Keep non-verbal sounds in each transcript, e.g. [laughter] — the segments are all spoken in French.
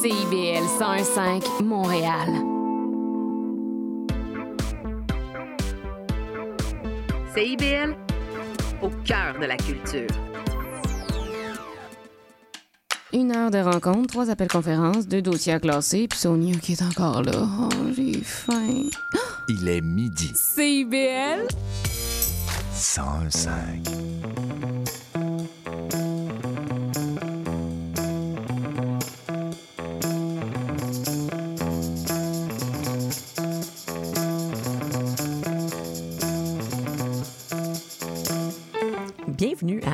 CIBL 101.5 Montréal. CIBL, au cœur de la culture. Une heure de rencontre, trois appels conférences, deux dossiers à classer, puis Sonia qui est encore là. Oh, j'ai faim. Il est midi. CIBL 105.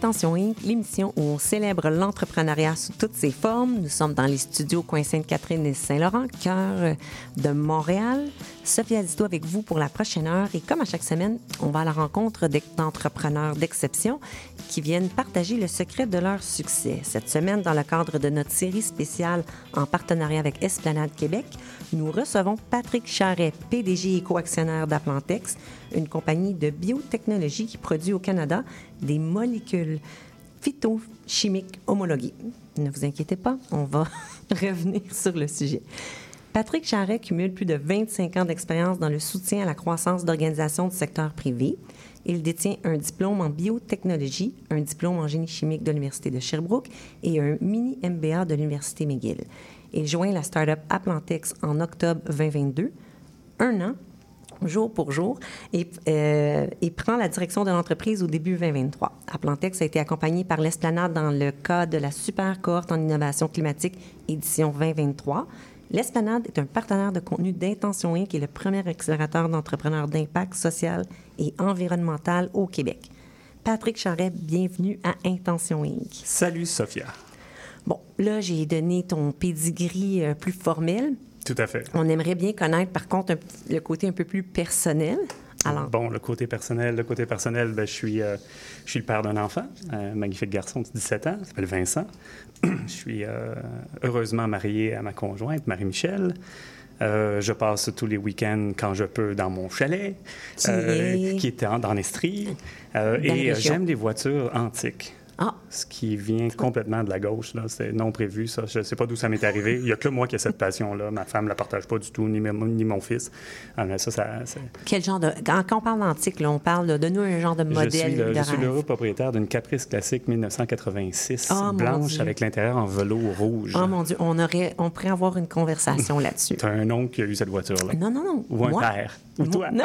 Intention Inc., l'émission où on célèbre l'entrepreneuriat sous toutes ses formes. Nous sommes dans les studios Coin Sainte-Catherine et Saint-Laurent, cœur de Montréal. Sophia Zito avec vous pour la prochaine heure. Et comme à chaque semaine, on va à la rencontre d'entrepreneurs d'exception qui viennent partager le secret de leur succès. Cette semaine, dans le cadre de notre série spéciale en partenariat avec Esplanade Québec, nous recevons Patrick Charret, PDG et co-actionnaire d'Aplantex, une compagnie de biotechnologie qui produit au Canada des molécules phytochimiques homologuées. Ne vous inquiétez pas, on va [laughs] revenir sur le sujet. Patrick Charret cumule plus de 25 ans d'expérience dans le soutien à la croissance d'organisations du secteur privé. Il détient un diplôme en biotechnologie, un diplôme en génie chimique de l'Université de Sherbrooke et un mini MBA de l'Université McGill. Il joint la start-up Aplantex en octobre 2022, un an jour pour jour, et, euh, et prend la direction de l'entreprise au début 2023. Aplantex a été accompagné par l'Esplanade dans le cadre de la super cohorte en innovation climatique édition 2023. L'Esplanade est un partenaire de contenu d'Intention Inc. qui est le premier accélérateur d'entrepreneurs d'impact social et environnemental au Québec. Patrick Charret, bienvenue à Intention Inc. Salut Sophia. Bon, là, j'ai donné ton pedigree euh, plus formel. Tout à fait. On aimerait bien connaître, par contre, un- le côté un peu plus personnel. Alors, Bon, le côté personnel, le côté personnel, ben, je, suis, euh, je suis le père d'un enfant, un magnifique garçon de 17 ans, il s'appelle Vincent. [clears throat] je suis euh, heureusement marié à ma conjointe, Marie-Michel. Euh, je passe tous les week-ends quand je peux dans mon chalet, Qui est? qui est en- dans l'Estrie. Et j'aime les voitures antiques. Ah, Ce qui vient complètement de la gauche, là, c'est non prévu, ça. Je ne sais pas d'où ça m'est arrivé. Il n'y a que moi qui ai cette passion-là. Ma femme ne la partage pas du tout, ni, mon- ni mon fils. Ah, mais ça, ça, quel genre de... Quand, on parle d'antique, on parle de... Donne-nous un genre de Je modèle suis, le, de je suis l'heureux propriétaire d'une Caprice classique 1986, Ah, mon blanche avec l'intérieur en velours rouge. Oh mon Dieu, on, aurait, on pourrait avoir une conversation [laughs] là-dessus. Tu as un oncle qui a eu cette voiture-là. Non, non, non. Ou un Moi? père. Ou Moi- toi. Non.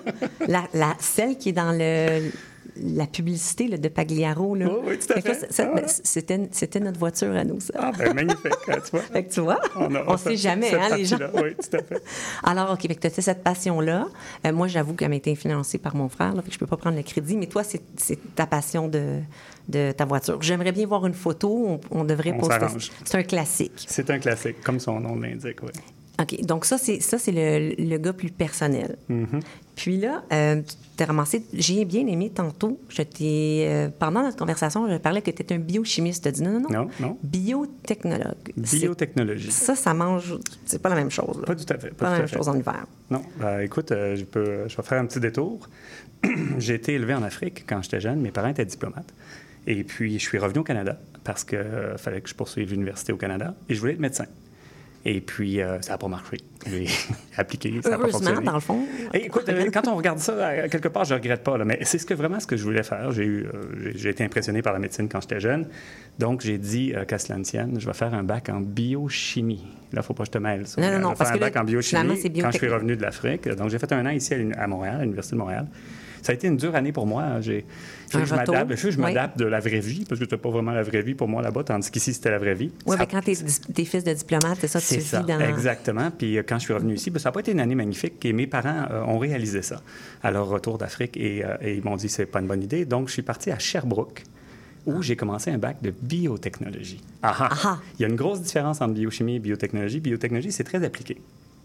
[laughs] la, la- celle qui est dans le, la publicité là, de Pagliaro. Là. Oh, oui, tout à Fait Ah. c'était, c'était notre voiture à nous, ça. Ah, ben magnifique, hein, tu vois. [laughs] Fait que tu vois, on ne sait jamais, cette hein, les gens. Oui, tout à fait. [laughs] Alors, OK, tu as cette passion-là. Euh, moi, j'avoue qu'elle m'a été influencée par mon frère, là, fait que je peux pas prendre le crédit, mais toi, c'est, ta passion de, de ta voiture. J'aimerais bien voir une photo. On, on devrait On poster. C'est un classique. C'est un classique, comme son nom l'indique, oui. OK, donc ça, c'est, ça, c'est le, le gars plus personnel. Mm-hmm. Puis là, euh, tu t'es ramassé... J'ai bien aimé tantôt, je t'ai... euh, pendant notre conversation, je parlais que tu étais un biochimiste. Tu as dit non, non, non. Non, non. Biotechnologue. C'est- Biotechnologie. Ça, ça mange... C'est pas la même chose. là. Pas tout à fait. Pas Pas la même fait. chose en hiver. Non, ben, écoute, euh, je, peux, je vais faire un petit détour. [clears throat] J'ai été élevé en Afrique quand j'étais jeune. Mes parents étaient diplomates. Et puis, je suis revenu au Canada parce qu'il fallait que je poursuive l'université au Canada. Et je voulais être médecin. Et puis, euh, ça n'a pas marché. J'ai [laughs] appliqué, ça n'a pas fonctionné. dans le fond. Et écoute, euh, quand on regarde ça, euh, quelque part, je ne regrette pas. là, mais c'est ce que, vraiment ce que je voulais faire. J'ai eu, euh, j'ai- été impressionné par la médecine quand j'étais jeune. Donc, j'ai dit, qu'à cela ne tienne, je vais faire un bac en biochimie. Là, il ne faut pas que je te mêle. ça. Non, non, Je non, vais parce faire que un là, bac en biochimie quand je suis revenu de l'Afrique. Donc, j'ai fait un an ici à Montréal, à l'Université de Montréal. Ça a été une dure année pour moi. J'ai, Un je m'adapte, je oui. m'adapte de la vraie vie, parce que c'était pas vraiment la vraie vie pour moi là-bas, tandis qu'ici, c'était la vraie vie. Oui, Ça- mais quand tu es, fils de diplomate, c'est ça, tu vis ça, dans... exactement. Puis euh, quand je suis revenu ici, ben, ça n'a pas été une année magnifique et mes parents euh, ont réalisé ça à leur retour d'Afrique et, euh, et ils m'ont dit c'est pas une bonne idée. Donc je suis parti à Sherbrooke où j'ai commencé un bac de biotechnologie. Ah, ah. Ah. Il y a une grosse différence entre biochimie et biotechnologie. Biotechnologie, c'est très appliqué.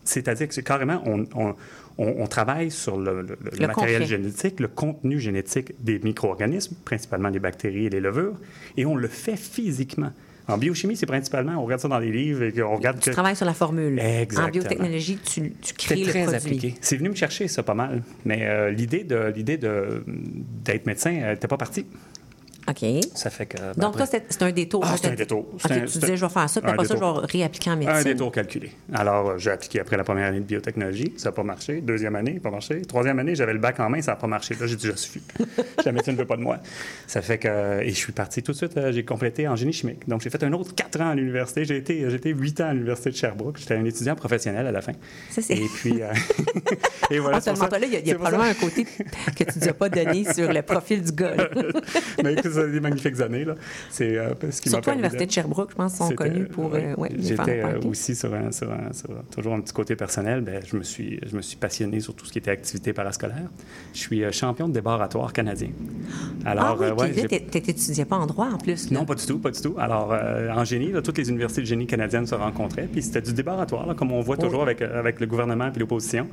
C'est-à-dire que carrément, on, on- on- on travaille sur le, le- le Le matériel concret. génétique, le contenu génétique des micro-organismes, principalement les bactéries et les levures, et on le fait physiquement. En biochimie, c'est principalement, on regarde ça dans les livres et on regarde Tu que... travailles sur la formule. Exactement. En biotechnologie, tu, tu crées le très produit. appliqué. C'est venu me chercher, ça, pas mal. Mais euh, l'idée de l'idée de- d'être médecin n'était pas partie. OK. Ça fait que. ben, Donc, après- toi, c'est un détour. Ah, c'est un détour. Un- tu disais, un- je vais faire ça, puis un après ça, je vais réappliquer en Un médecine. détour calculé. Alors, euh, j'ai appliqué après la première année de biotechnologie. Ça n'a pas marché. Deuxième année, pas marché. Troisième année, j'avais le bac en main, ça n'a pas marché. Là, j'ai dit, je suffis. [laughs] la médecine ne veut pas de moi. Ça fait que. Et je suis parti tout de suite, euh, j'ai complété en génie chimique. Donc, j'ai fait un autre quatre ans à l'université. J'ai été, j'ai été huit ans à l'université de Sherbrooke. J'étais un étudiant professionnel à la fin. Ça, c'est- Et puis. euh, [laughs] [laughs] et voilà. Ah, c'est pour seulement ça- toi, là, il y a, y ça- probablement un côté que tu ne as pas donné sur le profil du gars. Mais écoute, des magnifiques années. Là. C'est euh, ce qui m'a Surtout à l'Université de- Sherbrooke, je pense, sont connus pour euh, euh, ouais, J'étais euh, aussi sur, un, sur, un- sur toujours un petit côté personnel. Ben, je, me suis, je me suis passionné sur tout ce qui était activité parascolaire. Je suis euh, champion de débarratoire canadien. Alors, ah oui, ouais, t'étudiais pas en droit en plus. là. non, pas du tout, pas du tout. Alors, en génie, là, toutes les universités de génie canadiennes se rencontraient, puis c'était du débarratoire, là, comme on voit toujours avec, avec le gouvernement et l'opposition.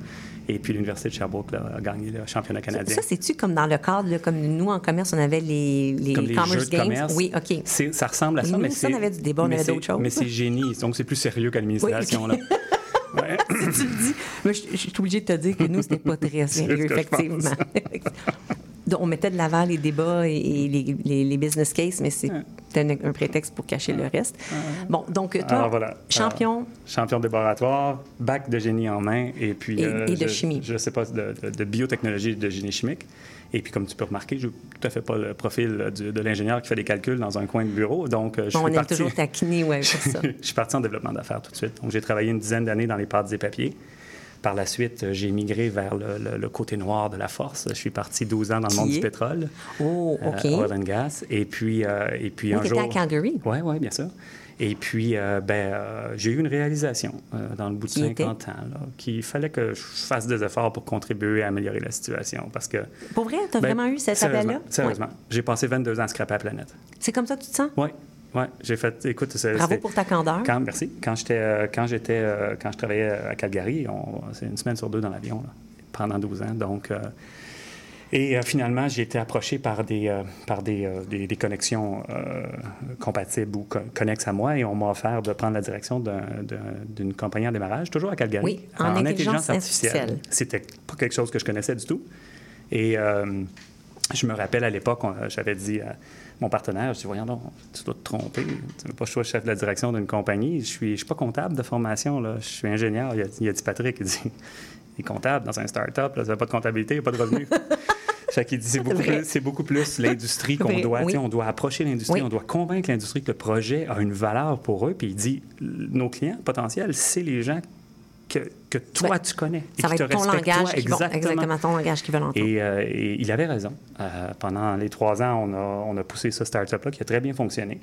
Et puis l'Université de Sherbrooke là, a gagné le championnat canadien. Ça, c'est-tu comme dans le cadre, là, comme nous en commerce, on avait les, les Comme les Commerce jeux de Games? commerce. Oui, OK. Ça ressemble à ça, Nous, mais ça, on avait du débat, on avait d'autres choses. Mais c'est génie, donc c'est plus sérieux. Oui, là. [laughs] Ouais. tu le dis. Mais je, je suis obligée de te dire que nous, c'était pas [laughs] très sérieux, effectivement. [laughs] Donc, on mettait de l'avant les débats et, et les, les- les business cases, mais c'était un, un prétexte pour cacher le reste. Bon, donc, toi, Alors voilà. champion, Alors, champion de débarratoire, bac de génie en main, et puis. euh, Et- de je- chimie. Je ne sais pas, de, de- de biotechnologie et de génie chimique. Et puis, comme tu peux remarquer, je n'ai tout à fait pas le profil du- de l'ingénieur qui fait des calculs dans un coin de bureau. Donc, euh, je bon, on suis aime parti. toujours taquiner, ouais, pour ça. [laughs] je suis parti en développement d'affaires tout de suite. Donc, j'ai travaillé une dizaine d'années dans les pâtes et papiers. Par la suite, euh, j'ai migré vers le, le- le côté noir de la force. Je suis parti 12 ans dans le monde du pétrole. Oh, euh, OK. oil and gas. Et puis, euh, et puis Oui, un jour... à Calgary? Oui, oui, bien sûr. Et puis, euh, ben, euh, j'ai eu une réalisation euh, dans le bout de Qui 50 ans, qu'il fallait que je fasse des efforts pour contribuer à améliorer la situation. Parce que. Pour vrai, t'as ben, vraiment eu cet appel-là? Sérieusement. Ouais. J'ai passé 22 ans à scraper la planète. C'est comme ça que tu te sens? Oui, oui. J'ai fait. Écoute, c'est- Bravo pour ta candeur. quand, merci. Quand j'étais, quand j'étais, quand je travaillais à Calgary, c'est une semaine sur deux dans l'avion pendant 12 ans. Donc, et euh, finalement, j'ai été approché par des, euh, par des, euh, des, des connexions compatibles ou co- connexes à moi, et on m'a offert de prendre la direction d'un- d'un- d'une compagnie en démarrage, toujours à Calgary, Oui, en intelligence artificielle. C'était pas quelque chose que je connaissais du tout. Et je me rappelle à l'époque, j'avais dit à mon partenaire, je dis, voyons donc, tu dois te tromper. Tu veux pas que je sois chef de la direction d'une compagnie. Je suis, je suis pas comptable de formation, là. Je suis ingénieur. Il a, il a dit Patrick, il dit, il est comptable dans un start-up, ça n'a pas de comptabilité, il n'y a pas de revenus. [laughs] Fait qu'il dit, c'est beaucoup, plus, c'est beaucoup plus l'industrie qu'on doit, oui. on doit approcher l'industrie, Oui. on doit convaincre l'industrie que le projet a une valeur pour eux. Puis il dit, nos clients potentiels, c'est les gens que, que toi, Ouais. tu connais. et Ça va qui être te ton langage, toi. qui vont- Exactement. exactement ton langage qui veulent entendre. Et, euh, et il avait raison. Euh, pendant les trois ans, on a, on a poussé ce start-up-là qui a très bien fonctionné.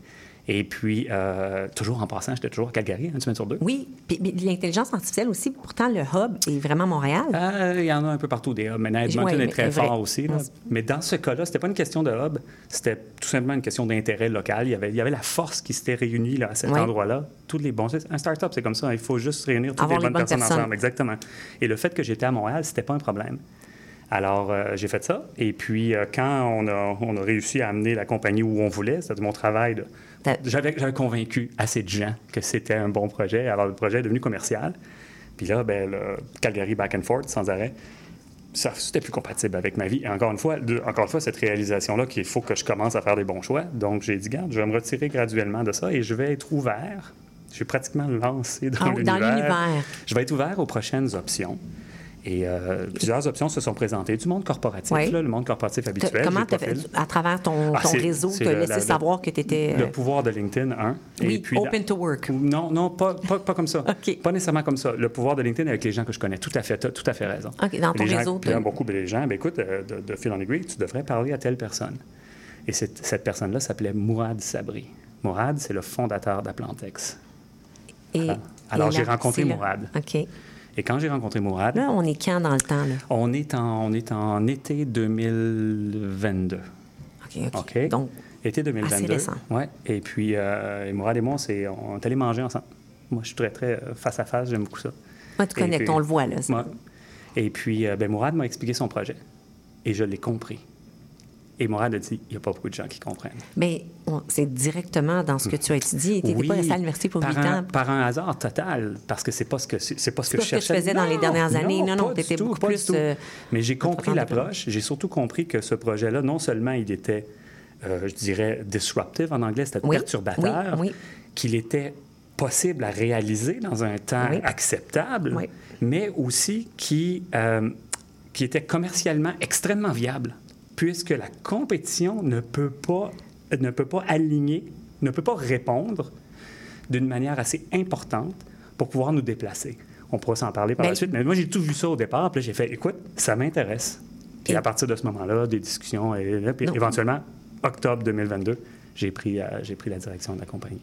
Et puis, euh, toujours en passant, j'étais toujours à Calgary, une semaine sur deux. Oui, puis l'intelligence artificielle aussi, pourtant, le hub est vraiment Montréal. Euh, il y en a un peu partout des hubs. Maintenant, Edmonton Ouais, est très vrai. fort aussi. là. Mais dans ce cas-là, c'était pas une question de hub, c'était tout simplement une question d'intérêt local. Il y avait, il y avait la force qui s'était réunie là, à cet endroit-là. Tous les bons. Un start-up, c'est comme ça. Il faut juste réunir toutes Avoir les les bonnes, bonnes personnes, personnes. ensemble. Exactement. Et le fait que j'étais à Montréal, c'était pas un problème. Alors, euh, j'ai fait ça. Et puis, euh, quand on a, on a réussi à amener la compagnie où on voulait, c'était mon travail. de- J'avais convaincu assez de gens que c'était un bon projet. Alors, le projet est devenu commercial. Puis là, ben, le Calgary back and forth, sans arrêt, ça, c'était plus compatible avec ma vie. Et encore une fois, de- encore une fois, cette réalisation-là qu'il faut que je commence à faire des bons choix. Donc, j'ai dit, garde, je vais me retirer graduellement de ça et je vais être ouvert. Je suis pratiquement lancé dans Ah, l'univers. Je vais être ouvert aux prochaines options. Et euh, plusieurs options se sont présentées. Du monde corporatif, Oui. là, le monde corporatif habituel. Comment pas fait, à travers ton, Ah, ton réseau, laissé la- savoir que tu étais. Le pouvoir de LinkedIn, un. Oui, puis la- open to work. Non, non, pas, pas, pas comme ça. [laughs] Pas nécessairement comme ça. Le pouvoir de LinkedIn avec les gens que je connais. Tout à fait, as tout à fait raison. OK, dans ton les gens, réseau, puis là, t'as- beaucoup des gens, ben, écoute, euh, de, de fil en aiguille, tu devrais parler à telle personne. Et cette, cette personne-là s'appelait Mourad Sabri. Mourad, c'est le fondateur d'Aplantex. Et, Alors, j'ai rencontré. Mourad. OK. Et quand j'ai rencontré Mourad, Là, on est quand dans le temps, là? on est, en, on est en été 2022. OK, OK. Donc, Été 2022. récent. Ouais. Et puis, euh, et Mourad et moi, on, est allés manger ensemble. Moi, je suis très, très euh, face à face, j'aime beaucoup ça. moi, tu connectes, puis- on le voit, là. Ouais. Et puis, euh, ben, Mourad m'a expliqué son projet. Et je l'ai compris. Et Mourad a dit, il n'y a pas beaucoup de gens qui comprennent. Mais c'est directement dans ce que tu as étudié. Tu n'étais Oui, pas resté à l'université pour par huit un, ans. Par un hasard total, parce que c'est pas ce que c'est c'est pas ce que pas je ce que tu cherchais. faisais dans les dernières années. Non, non, pas du t'étais tout, beaucoup plus, euh, Mais j'ai compris l'approche. J'ai surtout compris que ce projet-là, non seulement il était euh, je dirais, disruptive en anglais, c'était Oui, perturbateur, oui, qu'il était possible à réaliser dans un temps acceptable, mais aussi qui, euh, qui était commercialement extrêmement viable, puisque la compétition ne peut pas, ne peut pas aligner, ne peut pas répondre d'une manière assez importante pour pouvoir nous déplacer. On pourra s'en parler par Ben, la suite, mais moi, j'ai tout vu ça au départ, puis j'ai fait, écoute, ça m'intéresse. Et Et- à partir de ce moment-là, des discussions, et, là, puis Non. éventuellement, octobre 2022, j'ai pris, euh, j'ai pris la direction de la compagnie.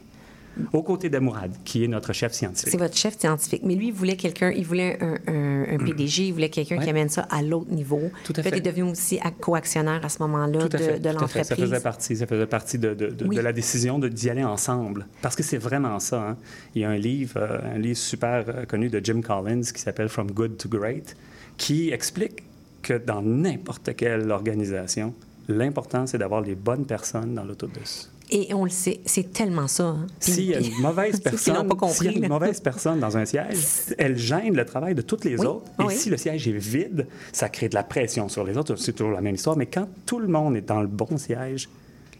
Aux côtés d'Amourad, qui est notre chef scientifique. C'est votre chef scientifique. Mais lui, il voulait quelqu'un, il voulait un, un- un PDG, il voulait quelqu'un qui amène ça à l'autre niveau. Tout à fait. t'es devenu aussi co-actionnaire à ce moment-là de, de tout à fait. Ça faisait l'entreprise. partie, ça faisait partie de, de- de- Oui. de la décision d'y aller ensemble. Parce que c'est vraiment ça. hein. Il y a un livre, euh, un livre super euh, connu de Jim Collins qui s'appelle From Good to Great, qui explique que dans n'importe quelle organisation, l'important, c'est d'avoir les bonnes personnes dans l'autobus. Et on le sait, c'est tellement ça. hein. S'il y a une mauvaise [laughs] personne, pas s'il y a compris, une là. mauvaise personne dans un siège, elle gêne le travail de toutes les Oui, autres. Et oui. si le siège est vide, ça crée de la pression sur les autres. C'est toujours la même histoire. Mais quand tout le monde est dans le bon siège,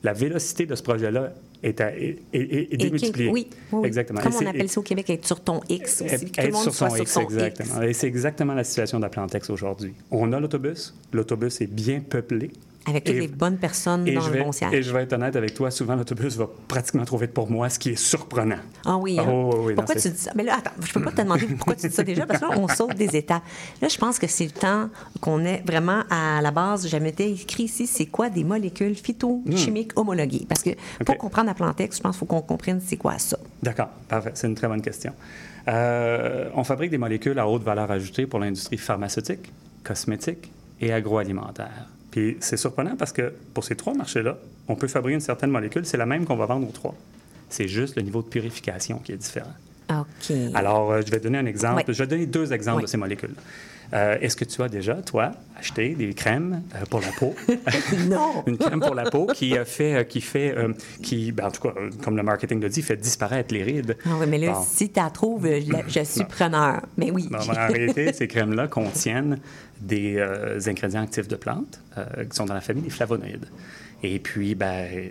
la vélocité de ce projet-là est, à- est- est- est- est Et démultipliée. oui. Exactement. Comme on appelle ça au Québec, être sur ton X aussi. être- que tout le être monde sur soit son sur X, son exactement. X. Et c'est exactement la situation d'Aplantex aujourd'hui. On a l'autobus. L'autobus est bien peuplé. Avec toutes Et- les bonnes personnes dans le bon siège. et je vais être honnête avec toi, souvent l'autobus va pratiquement trop vite pour moi, ce qui est surprenant. Ah oui, hein? Oh, oui, non, Pourquoi tu dis ça? Mais là, attends, je peux pas te demander pourquoi tu dis ça déjà, parce que là, on saute des étapes. Là, je pense que c'est le temps qu'on est vraiment à la base. J'avais été écrit ici, c'est quoi des molécules phytochimiques homologuées? Parce que pour Hmm. Comprendre la plantex, je pense qu'il faut qu'on comprenne c'est quoi ça. D'accord, parfait. C'est une très bonne question. Euh, on fabrique des molécules à haute valeur ajoutée pour l'industrie pharmaceutique, cosmétique et agroalimentaire. Puis c'est surprenant parce que pour ces trois marchés-là, on peut fabriquer une certaine molécule, c'est la même qu'on va vendre aux trois. C'est juste le niveau de purification qui est différent. OK. Alors, euh, je vais donner un exemple. Je vais donner deux exemples de ces molécules. Euh, Est-ce que tu as déjà, toi, acheté des crèmes euh, pour la peau? [laughs] non! [laughs] une crème pour la peau qui fait, euh, qui fait, qui, ben, en tout cas, comme le marketing le dit, fait disparaître les rides. Ah oui, mais là, Bon. si tu la trouves, je, suis Non. preneur. Mais oui. Non, mais en réalité, ces crèmes-là contiennent des ingrédients actifs de plantes qui sont dans la famille des flavonoïdes. Et puis, ben,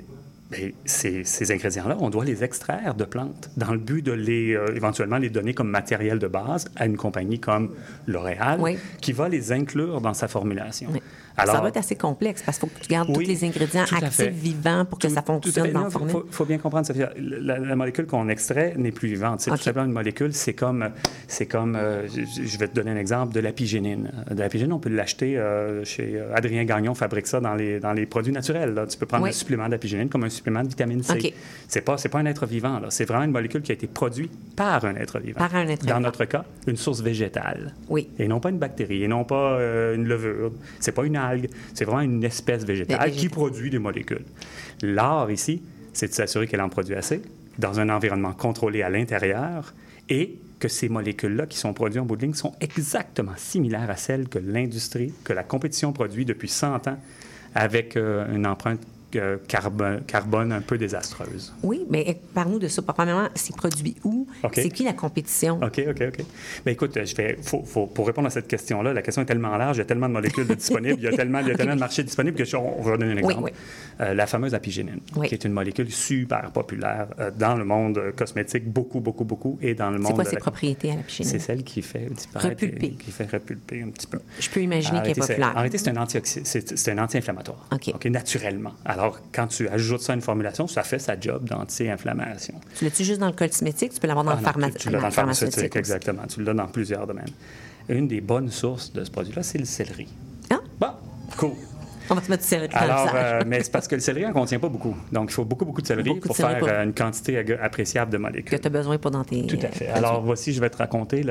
ben, ces, ces ingrédients-là, on doit les extraire de plantes dans le but de les euh, éventuellement les donner comme matériel de base à une compagnie comme L'Oréal Oui. qui va les inclure dans sa formulation. Oui. Alors, ça va être assez complexe parce qu'il faut que tu gardes Oui, tous les ingrédients actifs vivants pour que Tout- ça fonctionne dans la faut- bien comprendre, Sophia. La, la molécule qu'on extrait n'est plus vivante. C'est tout simplement une molécule. C'est comme, c'est comme euh, je, vais te donner un exemple, de l'apigénine. De l'apigénine, on peut l'acheter euh, chez euh, Adrien Gagnon, fabrique ça dans les, dans les produits naturels. là. Tu peux prendre Oui. un supplément d'apigénine comme un supplément de vitamine C. OK. C'est pas, c'est pas un être vivant. là. C'est vraiment une molécule qui a été produite par un être vivant. Par un être Dans vivant. notre cas, une source végétale. Oui. Et non pas une bactérie, et non pas euh, une levure. C'est pas une algue, c'est vraiment une espèce végétale Végétale. qui produit des molécules. L'art ici, c'est de s'assurer qu'elle en produit assez dans un environnement contrôlé à l'intérieur et que ces molécules-là qui sont produites en bout de ligne sont exactement similaires à celles que l'industrie, que la compétition produit depuis 100 ans avec euh, une empreinte euh, carbone, carbone un peu désastreuse. Oui, mais parle-nous de ça. Premièrement, c'est produit où? OK. C'est qui la compétition? OK, OK, OK. Bien, écoute, je vais, faut, faut- pour répondre à cette question-là, la question est tellement large, il y a tellement de molécules de disponibles, il y a tellement, il y a tellement de marchés disponibles que je, on va donner un exemple. oui. Euh, la fameuse apigénine, Oui. qui est une molécule super populaire euh, dans le monde euh, cosmétique, beaucoup, beaucoup, beaucoup, et dans le monde C'est quoi de ses la- propriétés à C'est celle qui fait disparaître... Repulper. Qui fait repulper un petit peu. Je peux imaginer qu'elle est populaire. En réalité, c'est un, anti-inflammatoire. OK. naturellement. Alors, quand tu ajoutes ça à une formulation, ça fait sa job d'anti-inflammation. Tu l'as-tu juste dans le cosmétique? Tu peux l'avoir dans Ah le pharma- tu, tu l'as dans le pharmaceutique, exactement. Tu l'as dans plusieurs domaines. Une des bonnes sources de ce produit-là, c'est le céleri. Ah, Bon, cool. On va te mettre du céleri dans le Alors, visage. euh, mais c'est parce que le céleri n'en contient pas beaucoup. Donc, il faut beaucoup, beaucoup de céleri Beaucoup pour faire pour- euh, une quantité appréciable de que molécules. tu as besoin pour dans tes. Tout à euh, fait. produits. Alors, voici, je vais te raconter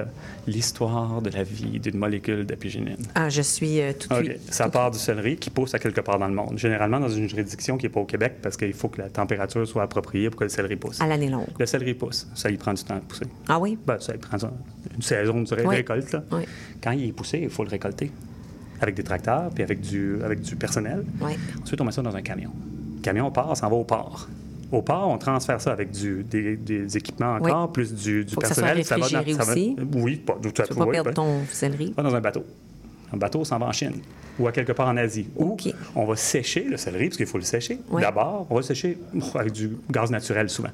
l'histoire de la vie d'une molécule d'apigénine. Ah, je suis euh, tout de OK. suite. Ça part du céleri qui pousse à quelque part dans le monde. Généralement dans une juridiction qui n'est pas au Québec parce qu'il faut que la température soit appropriée pour que le céleri pousse. À l'année longue. Le céleri pousse. Ça, il prend du temps à pousser. Ah oui? Ben, ça il prend une saison de Oui. récolte. là. Oui. Quand il est poussé, il faut le récolter avec des tracteurs puis avec du, avec du personnel. Ensuite, on met ça dans un camion. Le camion part, s'en va au port. Au port, on transfère ça avec du, des, des équipements encore, Oui. plus du, du Faut que ça soit personnel. va réfrigéré ça va- aussi. Oui, pas, tout à Tu veux pas oui, perdre oui. ton céleri. Va dans un bateau. Un bateau s'en va en Chine ou à quelque part en Asie. Ou OK. on va sécher le céleri, parce qu'il faut le sécher. Ouais. D'abord, on va le sécher avec du gaz naturel souvent.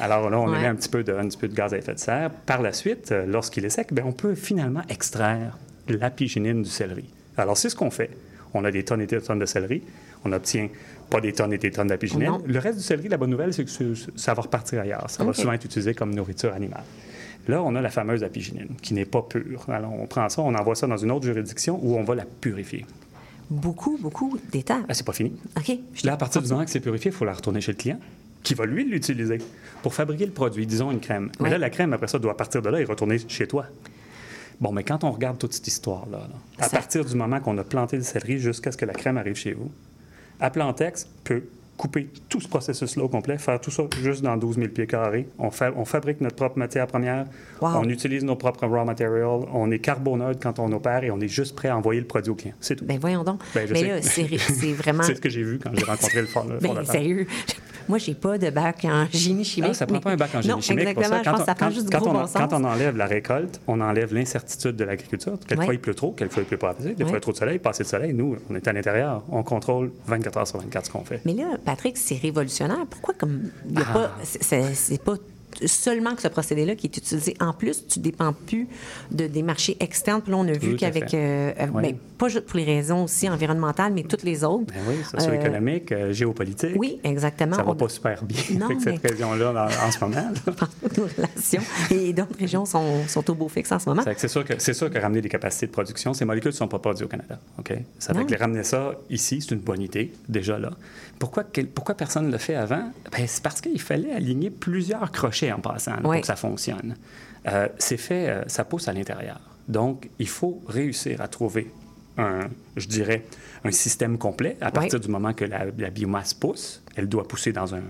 Alors là, on Ouais. met un petit, peu de, un petit peu de gaz à effet de serre. Par la suite, euh, lorsqu'il est sec, ben, on peut finalement extraire l'apiginine du céleri. Alors, c'est ce qu'on fait. On a des tonnes et des tonnes de céleri. On n'obtient pas des tonnes et des tonnes d'apiginine. Non. Le reste du céleri, la bonne nouvelle, c'est que ça va repartir ailleurs. Ça va souvent être utilisé comme nourriture animale. Là, on a la fameuse apiginine, qui n'est pas pure. Alors, on prend ça, on envoie ça dans une autre juridiction où on va la purifier. Beaucoup, beaucoup d'étapes. Ah, c'est pas fini. OK. Là, à partir du moment que c'est purifié, il faut la retourner chez le client, qui va lui l'utiliser pour fabriquer le produit, disons une crème. Mais là, la crème, après ça, doit partir de là et retourner chez toi. Bon, mais quand on regarde toute cette histoire-là, là, à Ça- partir du moment qu'on a planté le céleri jusqu'à ce que la crème arrive chez vous, Applantex peut couper tout ce processus-là au complet, faire tout ça juste dans 12 000 pieds carrés. On, fa- on fabrique notre propre matière première, Wow. on utilise nos propres raw materials, on est carboneutre quand on opère et on est juste prêt à envoyer le produit au client. C'est tout. Ben voyons donc. Ben, je Mais sais. là, c'est [laughs] vraiment... C'est ce que j'ai vu quand j'ai rencontré le fond- le Ben, fondateur. sérieux? Moi, j'ai pas de bac en [laughs] génie chimique. Ah, ça prend mais- pas un bac en génie non, chimique pour exactement. Je pense que ça prend quand, juste du quand gros on, bon sens. quand on enlève la récolte, on enlève l'incertitude de l'agriculture. Quelquefois, Ouais. il pleut trop, quelquefois, il pleut pas assez. Des fois, il y a trop de soleil, pas assez de soleil. Nous, on est à l'intérieur. On contrôle 24 heures sur 24 ce qu'on fait. Mais là, Patrick, c'est révolutionnaire. Pourquoi comme il y a Ah. pas c'est pas seulement que ce procédé-là qui est utilisé. En plus, tu dépends plus de des marchés externes. Puis là, on a vu qu'avec euh, euh, Oui. ben, pas juste pour les raisons aussi environnementales, mais toutes les autres. Ben oui, socio-économique, euh, géopolitique. Oui, exactement. Ça va On- pas super bien Non, avec cette région-là en, en ce moment. [laughs] nos relations. Et d'autres régions sont, sont au beau fixe en ce moment. C'est sûr, que, c'est sûr que ramener des capacités de production, ces molécules ne sont pas produites au Canada. OK? Ça fait Non. que les ramener ça ici, c'est une bonne idée, déjà là. Pourquoi, quel- pourquoi personne ne le fait avant? Ben, c'est parce qu'il fallait aligner plusieurs crochets en passant là, Oui. pour que ça fonctionne. Euh, c'est fait, euh, ça pousse à l'intérieur. Donc, il faut réussir à trouver un, je dirais, un système complet. À partir du moment que la, la biomasse pousse, elle doit pousser dans un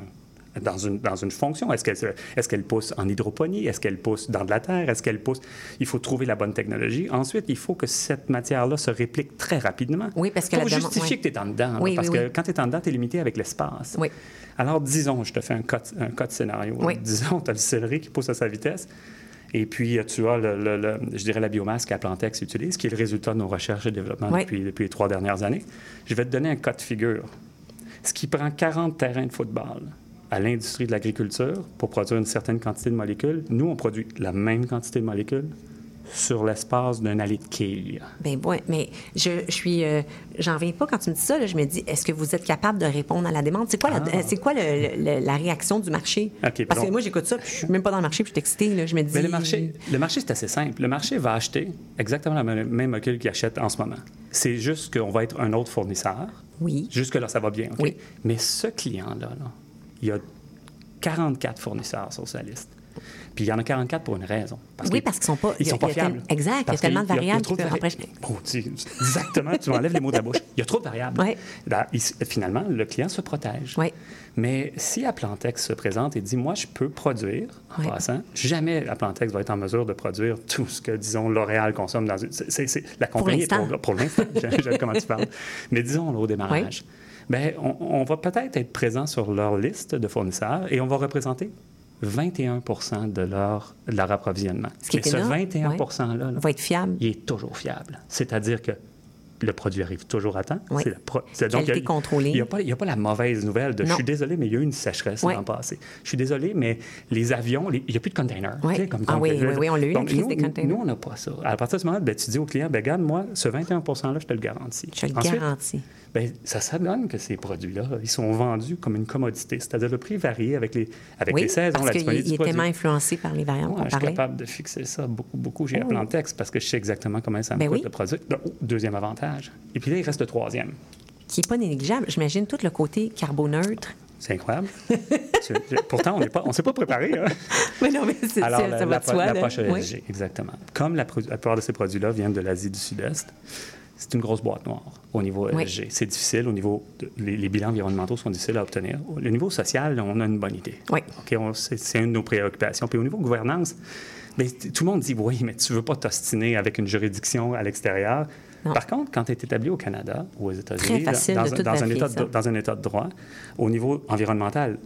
dans une, dans une fonction? Est-ce qu'elle, est-ce qu'elle pousse en hydroponie? Est-ce qu'elle pousse dans de la terre? Est-ce qu'elle pousse... Il faut trouver la bonne technologie. Ensuite, il faut que cette matière-là se réplique très rapidement. Oui, parce que Pour la demande- justifier oui. que tu es en dedans. là, Oui, parce oui, que quand tu es en dedans, tu es limité avec l'espace. Oui. Alors, disons, je te fais un cas, un cas de scénario. Oui. Disons, tu as le céleri qui pousse à sa vitesse. Et puis, euh, tu as, le, le- le- je dirais, la biomasse qu'Aplantex utilise, qui est le résultat de nos recherches et développements Oui. depuis, depuis les trois dernières années. Je vais te donner un cas de figure. Ce qui prend 40 terrains de football à l'industrie de l'agriculture pour produire une certaine quantité de molécules, nous, on produit la même quantité de molécules sur l'espace d'un allée de quilles. Ben ouais, mais je, je suis, euh, j'en viens pas quand tu me dis ça. là, je me dis, est-ce que vous êtes capable de répondre à la demande? C'est quoi, la, Ah. c'est quoi le- le- la réaction du marché? OK, Parce que bon. moi j'écoute ça, puis je suis même pas dans le marché, puis je suis excitée. Là, je me dis. Mais le marché, le marché, c'est assez simple. Le marché va acheter exactement la même molécule qu'il achète en ce moment. C'est juste qu'on va être un autre fournisseur. Oui. Jusque-là, ça va bien. OK? Oui. Mais ce client-là, là, il y a 44 fournisseurs sur sa liste. Puis il y en a 44 pour une raison. Oui, parce qu'ils sont pas- Ils il y a- sont pas il y a tel- fiables. exact, il y a tellement de variables qui peuvent empêcher- [laughs] Oh, tu- exactement, tu m'enlèves les mots de la bouche. Il y a trop de variables. Oui. Là, il- finalement, le client se protège. Mais si Aplantex se présente et dit, moi, je peux produire, en passant, jamais Aplantex va être en mesure de produire tout ce que, disons, L'Oréal consomme dans une... c'est- la compagnie est l'instant. trop- Pour l'instant, [laughs] j'aime comment tu parles. Mais disons, au démarrage, ben, on, on va peut-être être présent sur leur liste de fournisseurs et on va représenter 21 de leur, de leur approvisionnement. Ce qui ce énorme, 21 ouais. %-là, là, va être fiable. il est toujours fiable. C'est-à-dire que le produit arrive toujours à temps. Oui. C'est la pro- c'est- Qualité il a- n'y a, pas- a la mauvaise nouvelle de je suis désolé, mais il y a eu une sécheresse Oui. l'an passé. Je suis désolé, mais les avions, les- il n'y a plus de containers. Oui. Tu sais, comme Ah oui, je- oui, oui, on l'a eu, Donc, crise nous, des containers. Nous, on n'a pas ça. À partir de ce moment ben, tu dis au client, ben, regarde, moi, ce 21 %-là, je te le garantis. Je te le Ensuite, garantis. Ben, ça, ça donne que ces produits-là, ils sont vendus comme une commodité. C'est-à-dire le prix varie avec les, avec Oui, les saisons, parce la qu'il disponibilité il du est produit. tellement influencé par les variantes Ouais, je suis capable de fixer ça beaucoup, beaucoup. J'ai Oh. appelé en texte parce que je sais exactement comment ça me Ben coûte oui. produire. Donc, oh, deuxième avantage. Et puis là, il reste le troisième. Qui n'est pas négligeable. J'imagine tout le côté carboneutre. C'est incroyable. Pourtant, on n'est pas, on s'est pas préparé. hein. [laughs] Mais non, mais c'est, Alors, ça, la, ça va la, de soi. là. l'approche Oui. Exactement. Comme la, la plupart de ces produits-là viennent de l'Asie du Sud-Est, c'est une grosse boîte noire au niveau Oui. ESG. C'est difficile au niveau... de- les, les bilans environnementaux sont difficiles à obtenir. Au le niveau social, on a une bonne idée. Oui. C'est, une de nos préoccupations. Puis au niveau gouvernance, ben, tout le monde dit oui, mais tu ne veux pas t'ostiner avec une juridiction à l'extérieur. Non. Par contre, quand tu es établi au Canada ou aux États-Unis, dans, dans un état de, dans un état de droit, au niveau environnemental,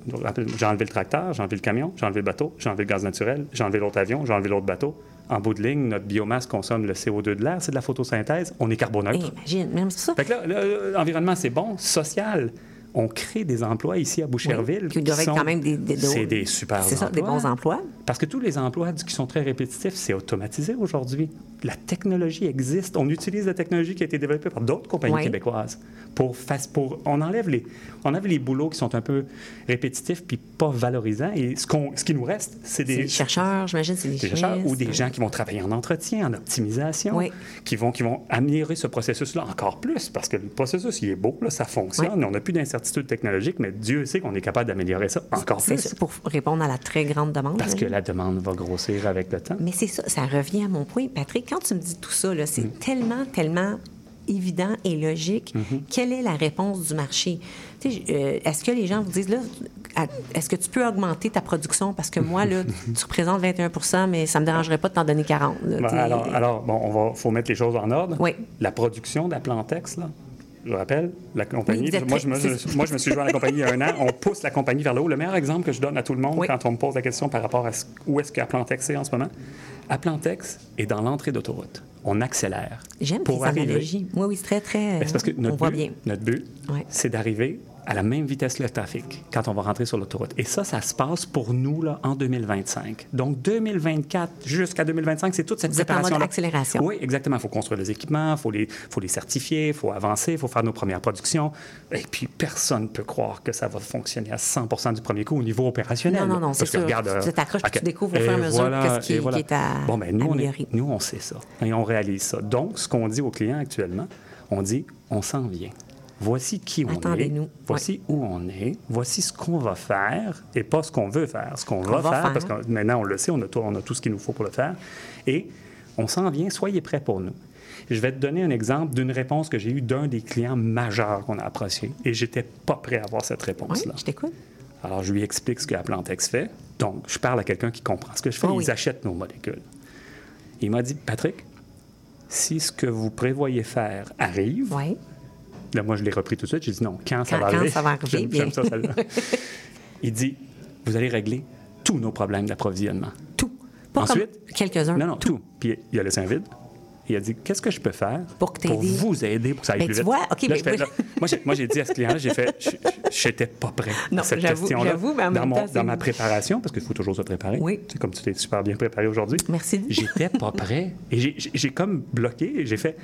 j'ai enlevé le tracteur, j'ai enlevé le camion, j'ai enlevé le bateau, j'ai enlevé le gaz naturel, j'ai enlevé l'autre avion, j'ai enlevé l'autre bateau. En bout de ligne, notre biomasse consomme le CO2 de l'air, c'est de la photosynthèse, on est carboneutre. Imagine, même ça. Fait que là, là, l'environnement, c'est bon. Social, on crée des emplois ici à Boucherville. Oui, qui être sont- quand même des- des- C'est des super C'est ça, des bons emplois. Parce que tous les emplois qui sont très répétitifs, c'est automatisé aujourd'hui. La technologie existe. On utilise la technologie qui a été développée par d'autres compagnies Oui. québécoises. Pour, pour, on, enlève les, on enlève les boulots qui sont un peu répétitifs puis pas valorisants. Et ce, qu'on, ce qui nous reste, c'est C'est des, des chercheurs, j'imagine, c'est des, des chercheurs ou des gens qui vont travailler en entretien, en optimisation, Oui. qui, vont, qui vont améliorer ce processus-là encore plus, parce que le processus, il est beau, là, ça fonctionne, on n'a plus d'incertitude technologique, mais Dieu sait qu'on est capable d'améliorer ça encore C'est plus, ça, pour répondre à la très grande demande. parce que la demande va grossir avec le temps. Mais c'est ça, ça revient à mon point. Patrick, quand tu me dis tout ça, là, c'est Mm. tellement, tellement évident et logique. Mm-hmm. Quelle est la réponse du marché? Euh, est-ce que les gens vous disent, là, est-ce que tu peux augmenter ta production? Parce que moi, là, [laughs] tu représentes 21% mais ça ne me dérangerait pas de t'en donner 40. là, Ben, alors, alors, bon, on va, faut mettre les choses en ordre. Oui. La production d'Aplantex, là, je rappelle, la compagnie. Oui, moi, je me, c'est- moi, je me suis joint à la compagnie il y a un an. On pousse la compagnie vers le haut. Le meilleur exemple que je donne à tout le monde Oui. quand on me pose la question par rapport à ce- où est-ce qu'Aplantex est en ce moment, Aplantex est dans l'entrée d'autoroute. On accélère. J'aime pour tes arriver- analogies. Oui, oui, c'est très, très... Ben, c'est parce que on notre voit but, bien. notre but Ouais. c'est d'arriver à la même vitesse que le trafic quand on va rentrer sur l'autoroute. Et ça, ça se passe pour nous là, en 2025. Donc, 2024 jusqu'à 2025, c'est toute cette Vous êtes en mode préparation accélération. Oui, exactement. Il faut construire les équipements, il faut les, faut les certifier, il faut avancer, il faut faire nos premières productions. Et puis, personne ne peut croire que ça va fonctionner à 100% du premier coup au niveau opérationnel. Non, non, non, c'est sûr. regarde, euh, Tu t'accroches, à- tu découvres au fur et à mesure qu'est-ce qui- voilà. est à Bon, ben, nous, on est- améliorer. nous, on sait ça. Et on réalise ça. Donc, ce qu'on dit aux clients actuellement, on dit, on s'en vient. Voici qui on est. Voici où on est. Voici ce qu'on va faire et pas ce qu'on veut faire. Ce qu'on va, va faire, faire. parce que maintenant, on le sait, on a, tout, on a tout ce qu'il nous faut pour le faire. Et on s'en vient. Soyez prêts pour nous. Je vais te donner un exemple d'une réponse que j'ai eue d'un des clients majeurs qu'on a approché et j'étais pas prêt à avoir cette Oui, réponse-là. je t'écoute. Alors, je lui explique ce que la Plantex fait. Donc, je parle à quelqu'un qui comprend ce que je fais. Ah Ils oui. achètent nos molécules. Il m'a dit, Patrick, si ce que vous prévoyez faire arrive, Oui. Là, moi, je l'ai repris tout de suite. J'ai dit non, quand ça Quand- va quand arriver. ça va [laughs] arriver, J'aime- bien. ça. [laughs] Il dit vous allez régler tous nos problèmes d'approvisionnement. Tout. Pas Ensuite- quelques-uns. Non, non, tout. Puis il a laissé un vide. Il a dit qu'est-ce que je peux faire Pour que t'aider. vous aider pour que ça aille Ben, plus tu vite? vois, OK, Là, mais- je fais, là, moi, j'ai, dit à ce client-là, j'ai fait, je n'étais pas prêt Non, à cette question-là. dans, mon- dans ma préparation, parce qu'il faut toujours se préparer. Oui. C'est comme tu t'es super bien préparé aujourd'hui. Merci. J'étais pas prêt. Et j'ai, comme bloqué. J'ai fait.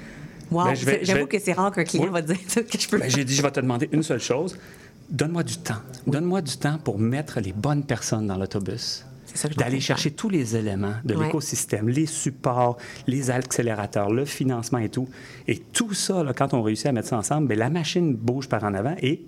Wow, ben, j'avoue vais- que c'est rare qu'un client Oui. va dire que je peux. Ben, j'ai dit, je vais te demander une seule chose. Donne-moi du temps. Donne-moi du temps pour mettre les bonnes personnes dans l'autobus. D'aller chercher tous les éléments de Ouais. l'écosystème, les supports, les accélérateurs, le financement et tout. Et tout ça, là, quand on réussit à mettre ça ensemble, ben, la machine bouge par en avant et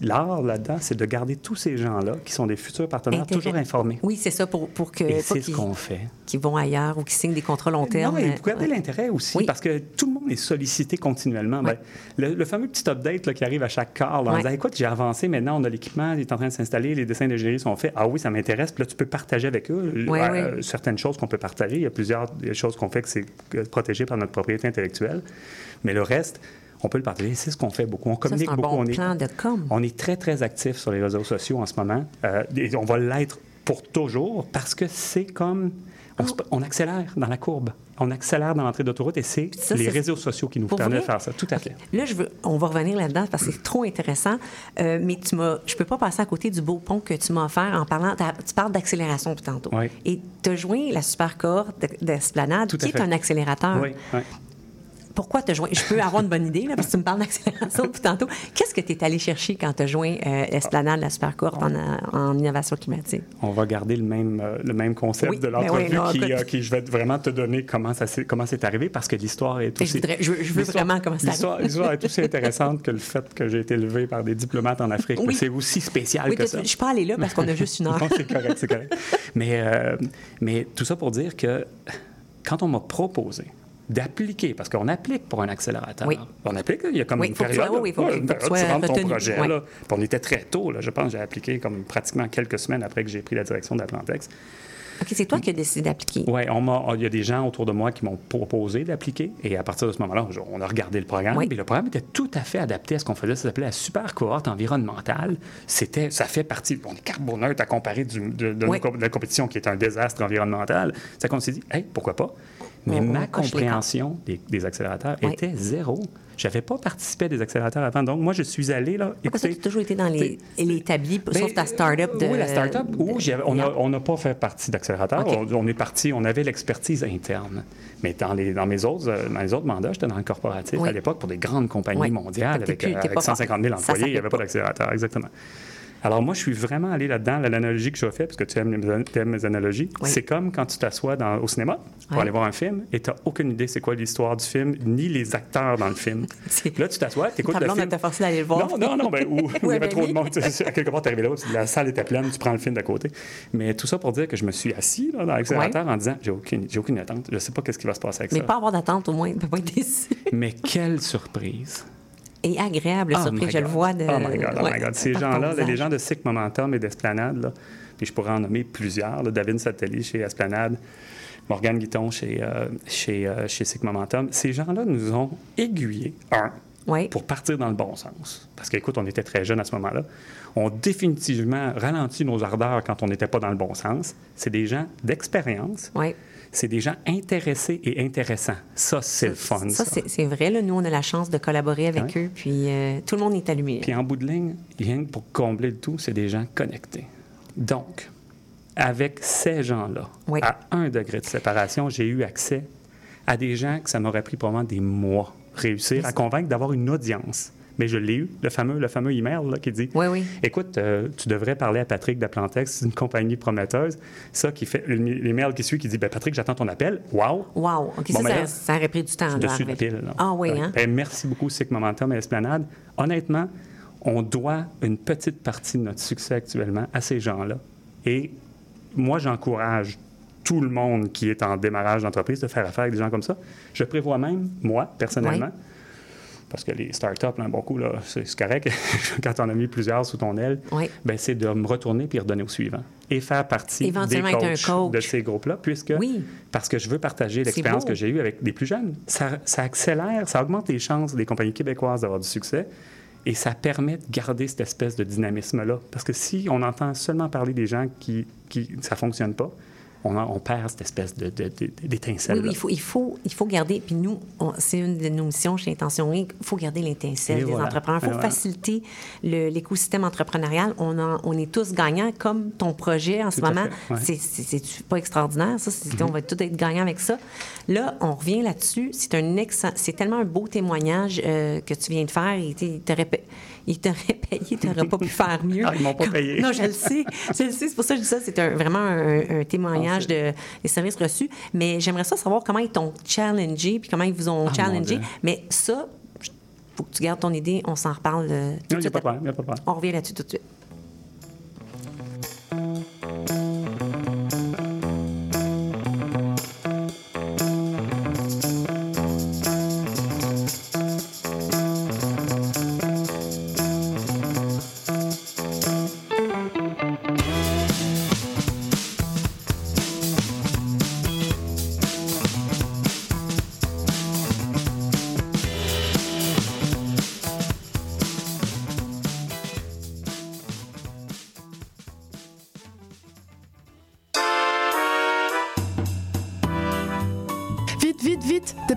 l'art là-dedans, c'est de garder tous ces gens-là, qui sont des futurs partenaires, Intérêt- toujours informés. Oui, c'est ça, pour, pour que. Et c'est ce qu'on fait. qu'ils vont ailleurs ou qui signent des contrats long terme. Non, et euh, vous gardez ouais. l'intérêt aussi, Oui. parce que tout le monde est sollicité continuellement. Ben, le, le fameux petit update là, qui arrive à chaque quart, là, en Ouais. disant Écoute, j'ai avancé, maintenant on a l'équipement, il est en train de s'installer, les dessins d'ingénierie sont faits. Ah oui, ça m'intéresse. Puis là, tu peux partager avec eux euh, certaines choses qu'on peut partager. Il y a plusieurs choses qu'on fait que c'est euh, protégé par notre propriété intellectuelle. Mais le reste, on peut le partager. C'est ce qu'on fait beaucoup. On communique un beaucoup. bon on, est, plan de com. on est très, très actifs sur les réseaux sociaux en ce moment. Euh, et on va l'être pour toujours parce que c'est comme. On, se- on accélère dans la courbe. On accélère dans l'entrée d'autoroute et c'est les réseaux sociaux qui nous permettent de faire ça. Tout à fait. Là, je veux, on va revenir là-dedans parce que c'est trop intéressant. Euh, mais tu m'as, je peux pas passer à côté du beau pont que tu m'as offert en parlant. Tu parles d'accélération depuis tantôt. Oui. Et tu as joint la super cohorte de- d'Esplanade, Tout qui est un accélérateur. Oui, oui. Pourquoi te joindre? Je peux avoir une bonne idée, là, parce que tu me parles d'accélération depuis tantôt. Qu'est-ce que tu es allé chercher quand tu as joint euh, Esplanade, la super cohorte en, en innovation climatique? On va garder le même, euh, le même concept Oui, de ben l'entrevue oui, qui, écoute. euh, qui je vais vraiment te donner comment ça comment c'est arrivé parce que l'histoire est Je aussi... voudrais- je veux vraiment comment ça l'histoire, arrive. l'histoire est aussi intéressante que le fait que j'ai été élevé par des diplomates en Afrique. Oui. C'est aussi spécial que ça. je suis pas allée là parce qu'on a juste une heure. [laughs] C'est correct, c'est correct. Mais, euh, mais tout ça pour dire que quand on m'a proposé d'appliquer, parce qu'on applique pour un accélérateur. Oui. On applique, il y a comme Oui, une période. sois- oui, faut là, que- une faut que tu rentres ton projet. Ouais. Là, Puis on était très tôt. Là, je pense j'ai appliqué comme pratiquement quelques semaines après que j'ai pris la direction d'Aplantex. OK, c'est toi qui as décidé d'appliquer. Oui, il y a des gens autour de moi qui m'ont proposé d'appliquer. Et à partir de ce moment-là, on a regardé le programme. Oui. Et le programme était tout à fait adapté à ce qu'on faisait. Ça s'appelait la super cohorte environnementale. C'était, ça fait partie, on est carboneutre à comparer du- de, de Oui. de la compétition qui est un désastre environnemental. C'est qu'on s'est dit, hey, pourquoi pas? Mais On- ma compréhension des, des accélérateurs Oui. était zéro. Je n'avais pas participé à des accélérateurs avant. Donc, moi, je suis allé, là, Parce que tu as toujours été dans les, les établis, ben, sauf ta start-up de. Oui, la start-up, où on de- a- on n'a pas fait partie d'accélérateur. On, on est parti, on avait l'expertise interne. Mais dans, les, dans, mes autres, euh, dans les autres mandats, j'étais dans le corporatif Oui. à l'époque pour des grandes compagnies Oui. mondiales avec, plus- euh, t'es avec pas 150 000 Ça employés. Il n'y avait pas pas. d'accélérateur, exactement. Alors moi, je suis vraiment allé là-dedans. L'analogie que je fais, parce que tu aimes, les- tu aimes mes analogies, Oui. c'est comme quand tu t'assois au cinéma pour Oui. aller voir un film et tu n'as aucune idée c'est quoi l'histoire du film, ni les acteurs dans le film. [laughs] Là, tu t'assois, tu écoutes le film. t'a forcé d'aller le voir. Non, non, non, ben, où, [laughs] où il y avait ben trop de monde. Tu [laughs] à quelque part, t'es arrivé là, la salle était pleine, tu prends le film d'à côté. Mais tout ça pour dire que je me suis assis là, dans l'accélérateur en disant j'ai aucune, j'ai aucune attente, je sais pas qu'est-ce qui va se passer avec Mais ça. pas avoir d'attente, au moins, ne pas être déçu. Mais quelle surprise! Et agréable, Oh surprise, je le vois de. Oh my God, oh ouais, my God. Ces gens-là, les gens de SIC Momentum et d'Esplanade, puis je pourrais en nommer plusieurs, là, David Satelli chez Esplanade, Morgane Guiton chez, euh, chez, euh, chez SIC Momentum, ces gens-là nous ont aiguillés, un, Oui. pour partir dans le bon sens. Parce qu'écoute, on était très jeunes à ce moment-là. On définitivement ralenti nos ardeurs quand on n'était pas dans le bon sens. C'est des gens d'expérience. Oui. C'est des gens intéressés et intéressants. Ça, c'est le fun. Ça, Ça, c'est vrai. Là, nous, on a la chance de collaborer avec Ouais. eux, puis euh, tout le monde est allumé. Puis en bout de ligne, rien que pour combler le tout, c'est des gens connectés. Donc, avec ces gens-là, Oui. à un degré de séparation, j'ai eu accès à des gens que ça m'aurait pris probablement des mois réussir à convaincre d'avoir une audience. Mais je l'ai eu, le fameux, le fameux email là, qui dit Oui, oui. Écoute, euh, tu devrais parler à Patrick d'Aplantex, c'est une compagnie prometteuse. Ça qui fait l'email qui suit qui dit ben, Patrick, j'attends ton appel. Wow! Wow. OK, Bon, ça, ben ça, là, ça aurait pris du temps. Dessus de pile. là. Ah oui, hein? Ben, merci beaucoup, SIC Momentum et Esplanade. Honnêtement, on doit une petite partie de notre succès actuellement à ces gens-là. Et moi, j'encourage tout le monde qui est en démarrage d'entreprise de faire affaire avec des gens comme ça. Je prévois même, moi, personnellement, Oui. Parce que les startups, là, un bon coup, là, c'est correct, [laughs] quand on a mis plusieurs sous ton aile, Oui. ben, c'est de me retourner puis redonner au suivant. Et faire partie des coachs coach. de ces groupes-là, puisque Oui. parce que je veux partager l'expérience que j'ai eue avec des plus jeunes. Ça, ça accélère, ça augmente les chances des compagnies québécoises d'avoir du succès et ça permet de garder cette espèce de dynamisme-là. Parce que si on entend seulement parler des gens qui, qui ça fonctionne pas, on, perd cette espèce de, d'étincelle. Oui, oui, il faut, il, faut, il faut garder. Puis nous, c'est une de nos missions chez Intention Inc. Il faut garder l'étincelle Et des voilà. entrepreneurs. Il Et faut voilà. faciliter l'écosystème entrepreneurial. On, en- on est tous gagnants, comme ton projet en ce Tout moment. ouais. C'est- pas extraordinaire, ça? C'est- On va tous être gagnants avec ça. Là, on revient là-dessus. C'est un c'est tellement un beau témoignage euh, que tu viens de faire. Il t'est- il t'aurait [laughs] pa- il t'aurait payé, tu n'aurais pas pu faire mieux. Ah, ils m'ont pas payé. Non, je le sais. Je le sais. C'est pour ça que je dis ça. C'est un- vraiment un, un témoignage Ah, de, des services reçus. Mais j'aimerais ça savoir comment ils t'ont challengé, puis comment ils vous ont Ah, challengé. Mais ça, il faut que tu gardes ton idée. On s'en reparle euh, tout Non, de il n'y a pas de problème. On revient là-dessus tout de suite.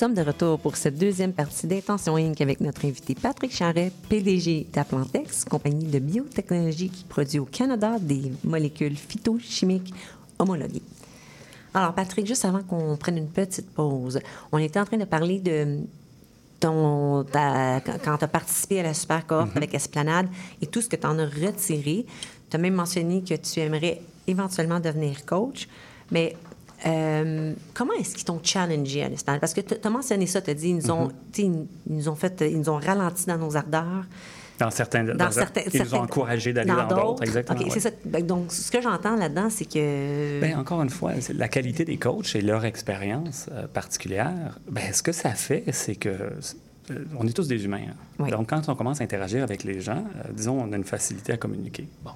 Sommes de retour pour cette deuxième partie d'Intention Inc. avec notre invité Patrick Charret, PDG d'Aplantex, compagnie de biotechnologie qui produit au Canada des molécules phytochimiques homologuées. Alors, Patrick, juste avant qu'on prenne une petite pause, on était en train de parler de ton, ta- quand tu as participé à la super cohorte avec Esplanade et tout ce que tu en as retiré. Tu as même mentionné que tu aimerais éventuellement devenir coach, mais euh, comment est-ce qu'ils t'ont challengé à l'Esplanade? Parce que tu as mentionné ça, tu as dit, ils nous, ont, sais, ils nous ont fait, ils nous ont ralenti dans nos ardeurs. Dans certains. Dans certains, ils nous ont encouragés d'aller dans d'autres. Exactement. OK, ouais. c'est ça. Ben, Donc, ce que j'entends là-dedans, c'est que... Ben, encore une fois, la qualité des coachs et leur expérience euh, particulière, ben, ce que ça fait, c'est que euh, on est tous des humains. hein. Oui. Donc, quand on commence à interagir avec les gens, euh, disons, on a une facilité à communiquer. Bon,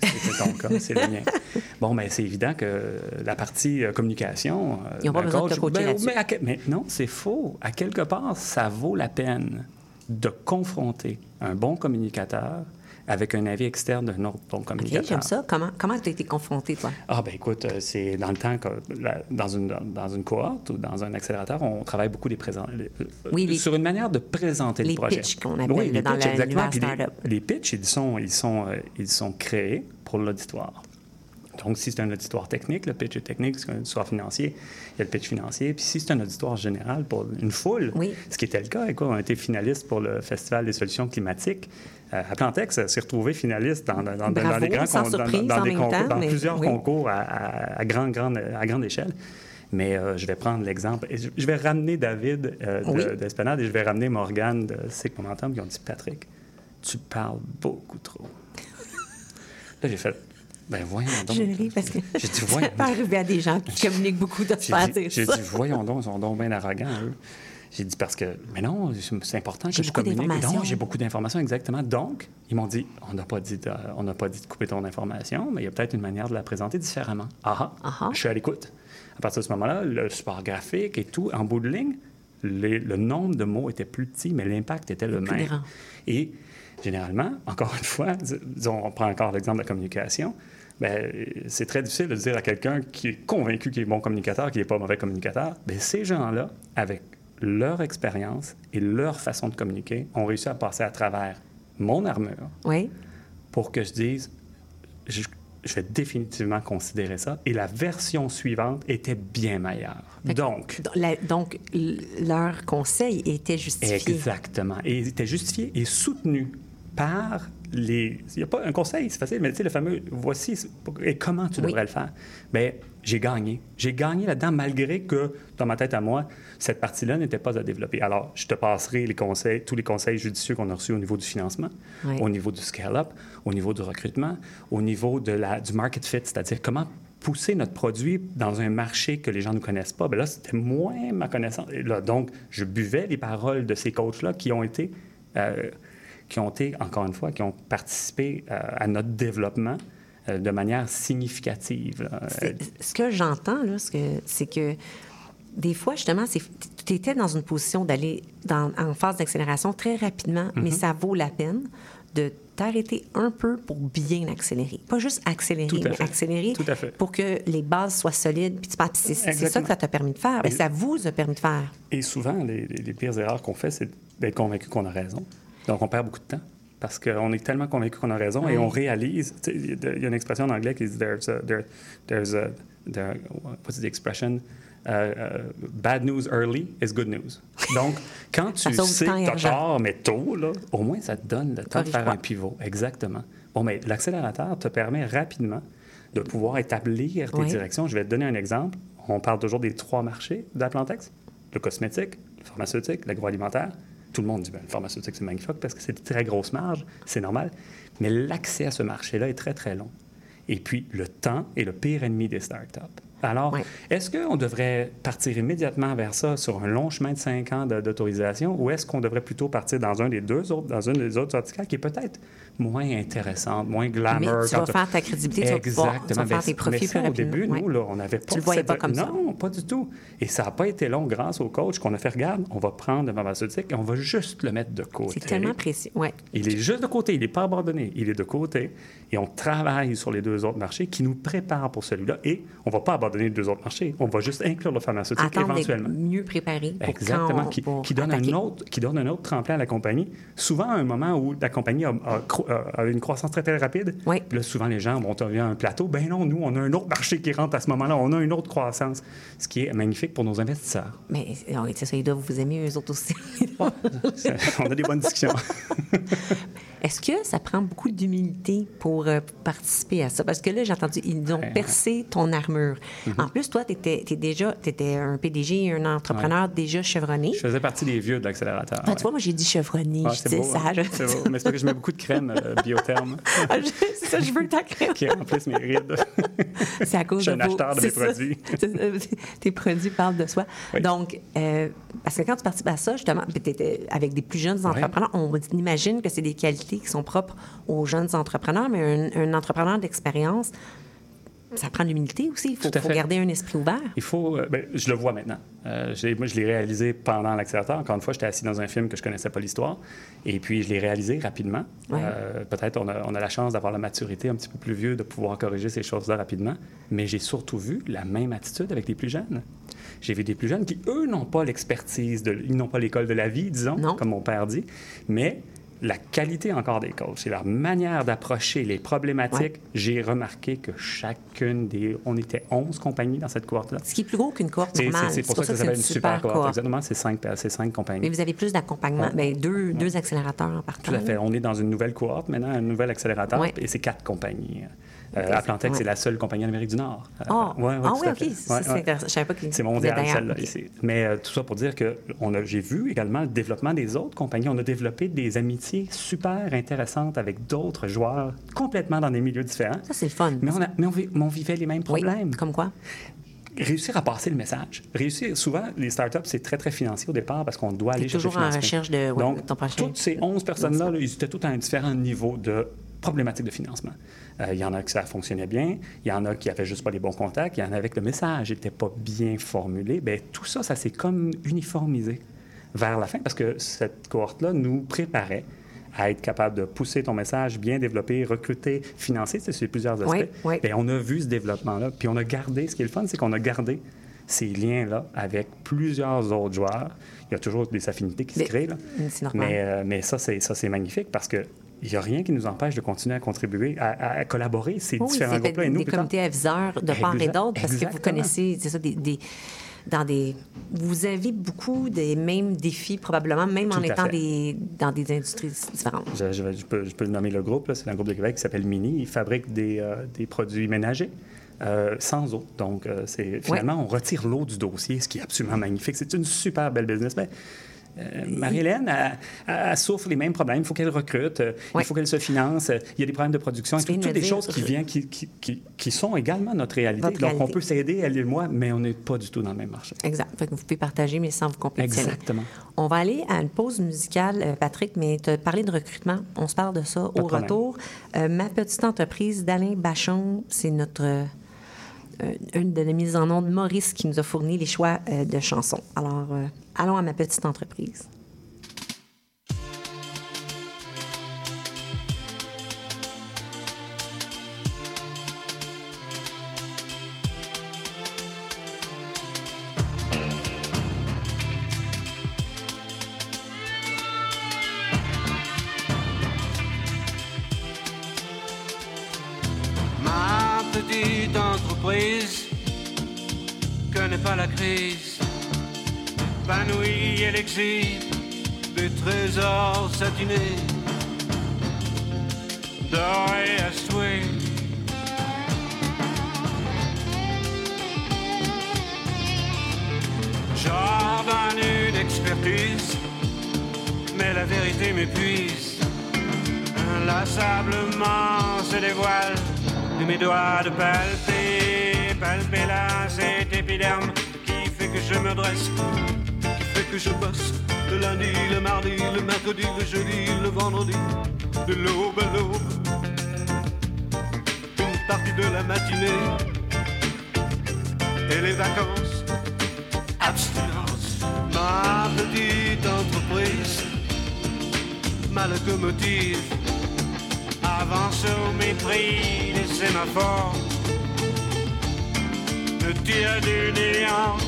c'est ton cas, c'est le mien. Bon, mais c'est évident que la partie euh, communication. euh, Ils n'ont pas d'un besoin de te coacher ben, à mais non, c'est faux. À quelque part, ça vaut la peine de confronter un bon communicateur avec un avis externe d'un autre bon communicateur. j'aime ça. Comment comment tu as été confronté, toi? Ah, ben écoute, euh, c'est dans le temps que la- dans, une, dans une cohorte ou dans un accélérateur, on travaille beaucoup des euh, Oui, les- sur une manière de présenter les le projet. pitchs qu'on appelle, oui, les dans pitchs, la- exactement. l'univers Puis les, les pitchs, ils sont, ils, sont, euh, ils sont créés pour l'auditoire. Donc, si c'est un auditoire technique, le pitch est technique. Si c'est un auditoire financier, il y a le pitch financier. Puis si c'est un auditoire général pour une foule, Oui. ce qui était le cas, écoute, on a été finaliste pour le Festival des solutions climatiques. Euh, Atlantex s'est retrouvé finaliste dans, les grands sans surprise dans des concours- temps, dans plusieurs oui. concours à, à- à grande, grande, à grande échelle. Mais euh, je vais prendre l'exemple. Je, vais ramener David euh, de- Oui. d'Esplanade et je vais ramener Morgane de C'est Momentum qui ont dit Patrick, tu parles beaucoup trop. Là, j'ai fait Ben voyons donc. Je ris parce que J'ai dit ça voyons. peut arriver à des gens qui communiquent beaucoup de se J'ai faire dire j'ai ça. dit, voyons donc, ils sont donc bien arrogants, eux. J'ai dit, parce que, mais non, c'est important que je communique. Non, j'ai beaucoup d'informations, exactement. Donc, ils m'ont dit, on n'a pas, dit de- on n'a pas dit de couper ton information, mais il y a peut-être une manière de la présenter différemment. Ah ah, Ah. je suis à l'écoute. À partir de ce moment-là, le support graphique et tout, en bout de ligne, les- le nombre de mots était plus petit, mais l'impact était le même. grand. Et généralement, encore une fois, dis- disons, on prend encore l'exemple de la communication, ben, c'est très difficile de dire à quelqu'un qui est convaincu qu'il est bon communicateur, qu'il n'est pas mauvais communicateur. Ben, ces gens-là, avec leur expérience et leur façon de communiquer, ont réussi à passer à travers mon armure Oui. pour que je dise, je, je vais définitivement considérer ça. Et la version suivante était bien meilleure. Donc, Donc, la- donc, l- leur conseil était justifié. Exactement. Et il était justifié et soutenu par les. Il n'y a pas un conseil, c'est facile, mais tu sais, le fameux voici et comment tu Oui. devrais le faire. Bien, j'ai gagné. J'ai gagné là-dedans malgré que, dans ma tête à moi, cette partie-là n'était pas à développer. Alors, je te passerai les conseils, tous les conseils judicieux qu'on a reçus au niveau du financement, Oui. au niveau du scale-up, au niveau du recrutement, au niveau de la, du market fit, c'est-à-dire comment pousser notre produit dans un marché que les gens ne connaissent pas. Bien là, c'était moins ma connaissance. Et là, donc, je buvais les paroles de ces coachs-là qui ont été, euh, qui ont été, encore une fois, qui ont participé euh, à notre développement de manière significative. Euh, Ce que j'entends, c'est que- des fois, justement, tu étais dans une position d'aller en phase d'accélération très rapidement, mais Mm-hmm. ça vaut la peine de t'arrêter un peu pour bien accélérer. Pas juste accélérer, Tout à mais fait. accélérer Tout à fait. pour que les bases soient solides. Puis c'est ça que ça t'a permis de faire. Et- ça vous a permis de faire. Et souvent, les pires erreurs qu'on fait, c'est d'être convaincu qu'on a raison. Donc, on perd beaucoup de temps. Parce qu'on est tellement convaincu qu'on a raison et on réalise. Il y a une expression en anglais qui dit there's a, there- there's a, there- what's the expression? euh, euh, bad news early is good news. Donc, quand tu sais que tu tort, mais tôt, là, au moins, ça te donne le temps de faire un pivot. Exactement. Bon, mais l'accélérateur te permet rapidement de pouvoir établir tes Oui. directions. Je vais te donner un exemple. On parle toujours des trois marchés d'Atlantex. Le cosmétique, le pharmaceutique, l'agroalimentaire. Tout le monde dit, ben, le pharmaceutique, c'est magnifique parce que c'est de très grosses marges, c'est normal. Mais l'accès à ce marché-là est très, très long. Et puis, le temps est le pire ennemi des startups. Alors, Oui. est-ce qu'on devrait partir immédiatement vers ça sur un long chemin de cinq ans d'autorisation ou est-ce qu'on devrait plutôt partir dans un des deux autres, dans une des autres verticales qui est peut-être moins intéressante, moins glamour? Mais tu vas faire ta crédibilité, tu vas pouvoir- tu vas Exactement. faire tes profits mais ça, plus au début, nous, là, on n'avait pas Tu le voyais cette- pas comme ça. Non, pas du tout. Et ça n'a pas été long grâce au coach qu'on a fait, regarde, on va prendre le pharmaceutique et on va juste le mettre de côté. C'est tellement précis. Ouais. Il est juste de côté, il n'est pas abandonné, il est de côté. Et on travaille sur les deux autres marchés qui nous préparent pour celui-là. Et on ne va pas abandonner les deux autres marchés, on va juste inclure le pharmaceutique Attendre éventuellement. mieux préparé pour Exactement, on- qui, pour qui donne attaquer. un autre, qui donne un autre tremplin à la compagnie. Souvent, à un moment où la compagnie a, a cro- a- a une croissance très, très rapide, Oui. puis là, souvent, les gens vont arriver à un plateau. Ben non, nous, on a un autre marché qui rentre à ce moment-là, on a une autre croissance, ce qui est magnifique pour nos investisseurs. Mais c'est ça, ils doivent vous aimer eux autres aussi. [laughs] on a des bonnes discussions. [laughs] Est-ce que ça prend beaucoup d'humilité pour euh, participer à ça? Parce que là, j'ai entendu, ils ont Ouais, percé ton armure. Mm-hmm. En plus, toi, tu étais, déjà un PDG, un entrepreneur déjà chevronné. Je faisais partie des vieux de l'accélérateur. Ah, ouais. tu vois, moi, j'ai dit chevronné. Ouais, je disais ça. hein? je- C'est beau. Mais c'est parce que je mets beaucoup de crème euh, biotherme [laughs] Ah, c'est ça, je veux ta crème. qui remplissent mes rides. C'est à cause Je suis de un acheteur de mes ça. produits. [laughs] Tes produits parlent de soi. Oui. Donc, euh, parce que quand tu participes à ça, justement, tu étais avec des plus jeunes entrepreneurs, on imagine que c'est des qualités qui sont propres aux jeunes entrepreneurs, mais un, un entrepreneur d'expérience, ça prend de l'humilité aussi. Il faut, faut garder un esprit ouvert. Il faut. euh, ben, je le vois maintenant. Euh, moi, je l'ai réalisé pendant l'accélérateur. Encore une fois, j'étais assis dans un film que je connaissais pas l'histoire. Et puis, je l'ai réalisé rapidement. Ouais. Euh, Peut-être on a, on a la chance d'avoir la maturité un petit peu plus vieux de pouvoir corriger ces choses-là rapidement. Mais j'ai surtout vu la même attitude avec les plus jeunes. J'ai vu des plus jeunes qui, eux, n'ont pas l'expertise, ils n'ont pas l'école de la vie, disons, Non. comme mon père dit, mais la qualité encore des coachs, c'est leur manière d'approcher les problématiques. Ouais. J'ai remarqué que chacune des... On était 11 compagnies dans cette cohorte-là. Ce qui est plus gros qu'une cohorte normale. C'est pour ça que ça s'appelle une super cohorte. cohorte. Exactement, c'est cinq, c'est cinq Mais compagnies. vous avez plus d'accompagnement. Ouais. Ben, deux, deux accélérateurs en partant. Tout à fait. On est dans une nouvelle cohorte maintenant, un nouvel accélérateur, et c'est quatre compagnies. Euh, ouais. c'est la seule compagnie en Amérique du Nord. Ah, ouais, ouais, ah oui, OK. Je savais pas qu'il C'est mondial, celle-là. ici. Mais euh, tout ça pour dire que j'ai vu également le développement des autres compagnies. On a développé des amitiés super intéressantes avec d'autres joueurs complètement dans des milieux différents. Ça, c'est le fun. Mais on, a- mais on vi- mais on vivait les mêmes Oui, problèmes. comme quoi? Réussir à passer le message. Réussir, souvent, les startups, c'est très, très financier au départ parce qu'on doit aller chercher toujours en recherche de- ouais, Donc, ton prochain- toutes ces 11 personnes-là, là, ils étaient tous à un différent niveau de problématique de financement. Euh, Il y en a qui ça fonctionnait bien, il y en a qui n'avaient juste pas les bons contacts, il y en avait que le message n'était pas bien formulé. Bien, tout ça, ça s'est comme uniformisé vers la fin parce que cette cohorte-là nous préparait à être capable de pousser ton message, bien développer, recruter, financer, c'est sur plusieurs aspects. Oui, oui. Bien, on a vu ce développement-là, puis on a gardé, ce qui est le fun, c'est qu'on a gardé ces liens-là avec plusieurs autres joueurs. Il y a toujours des affinités qui Mais- se créent, là. Mais, euh, mais ça, c'est magnifique parce que il n'y a rien qui nous empêche de continuer à contribuer, à, collaborer ces Oui, différents groupes-là. Et nous, des plus comités aviseurs de part et d'autre parce que vous connaissez, c'est ça, des, des- dans des... Vous avez beaucoup des mêmes défis, probablement, même en Tout étant fait. des, dans des industries différentes. Je, je vais- je peux, je peux nommer le groupe, c'est un groupe de Québec qui s'appelle Mini. Il fabrique des, euh, des produits ménagers. euh, sans eau. Donc, euh, c'est, finalement, on retire l'eau du dossier, ce qui est absolument magnifique. C'est une super belle business. Mais, euh, Marie-Hélène, elle, souffre les mêmes problèmes. Il faut qu'elle recrute, euh, il faut qu'elle se finance. euh, Il y a des problèmes de production. Tout- toutes des choses qui, viennent, qui, qui, qui- qui sont également notre réalité? Votre Donc, on peut s'aider, elle et moi, mais on n'est pas du tout dans le même marché. Exact. Fait que vous pouvez partager, mais sans vous compétitionner. Exactement. On va aller à une pause musicale, Patrick, mais as parlé de recrutement. On se parle de ça au retour. Ma petite entreprise d'Alain Bachon, c'est notre. Euh, une de mises en onde, Maurice, qui nous a fourni les choix euh, de chansons. Alors, euh, allons à ma petite entreprise. L'exil des trésors satinés, dorés à souhait. J'ordonne une expertise, mais la vérité m'épuise. Inlassablement se dévoile de mes doigts de palper, palper là cet épiderme qui fait que je me dresse, que je bosse le lundi, le mardi, le mercredi, le jeudi, le vendredi, de l'aube à l'aube. Une partie de la matinée et les vacances, abstinence, ma petite entreprise, ma locomotive avance au mépris des sémaphores, le tir du néant.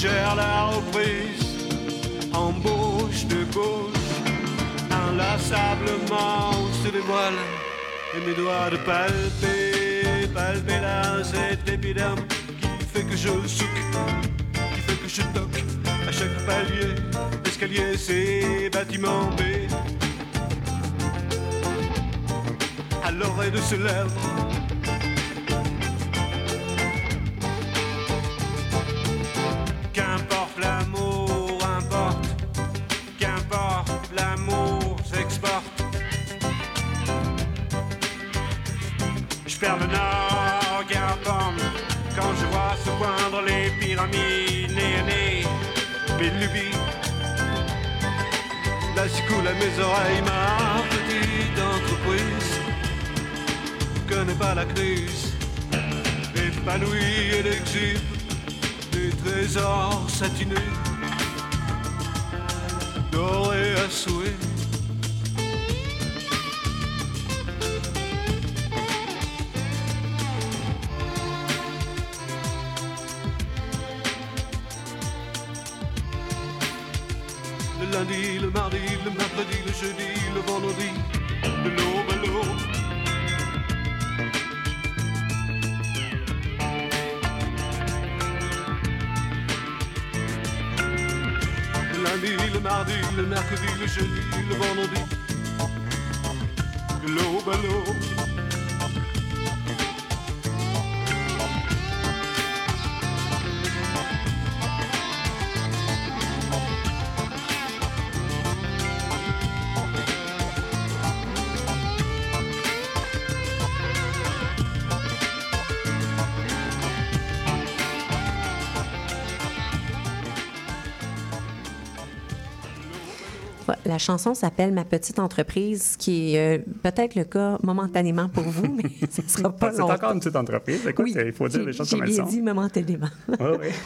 suggère la reprise, embauche de gauche, inlassablement on se dévoile, et mes doigts de palper, palper là cet épiderme qui fait que je souque, qui fait que je toque à chaque palier, escalier, c'est bâtiment B. À l'oreille de ce lèvre L'amour s'exporte. Je perds le nord, Garpom, quand je vois se poindre les pyramides néanées, mes lubies. Là, j'y coule à mes oreilles ma petite entreprise. Connais pas la crise, épanouie et l'exil des trésors satinés, à souhait. Le lundi, le mardi, le mercredi, le jeudi, le vendredi, de l'aube à l'aube. Mercredi, le jeudi, le vendredi, de l'aube chanson s'appelle Ma petite entreprise, qui est euh, peut-être le cas momentanément pour vous, mais [laughs] ce ne sera pas C'est longtemps. encore une petite entreprise. Écoute, Oui, il faut dire les choses comme elles sont. dit momentanément. [laughs] Oui, oui. [laughs]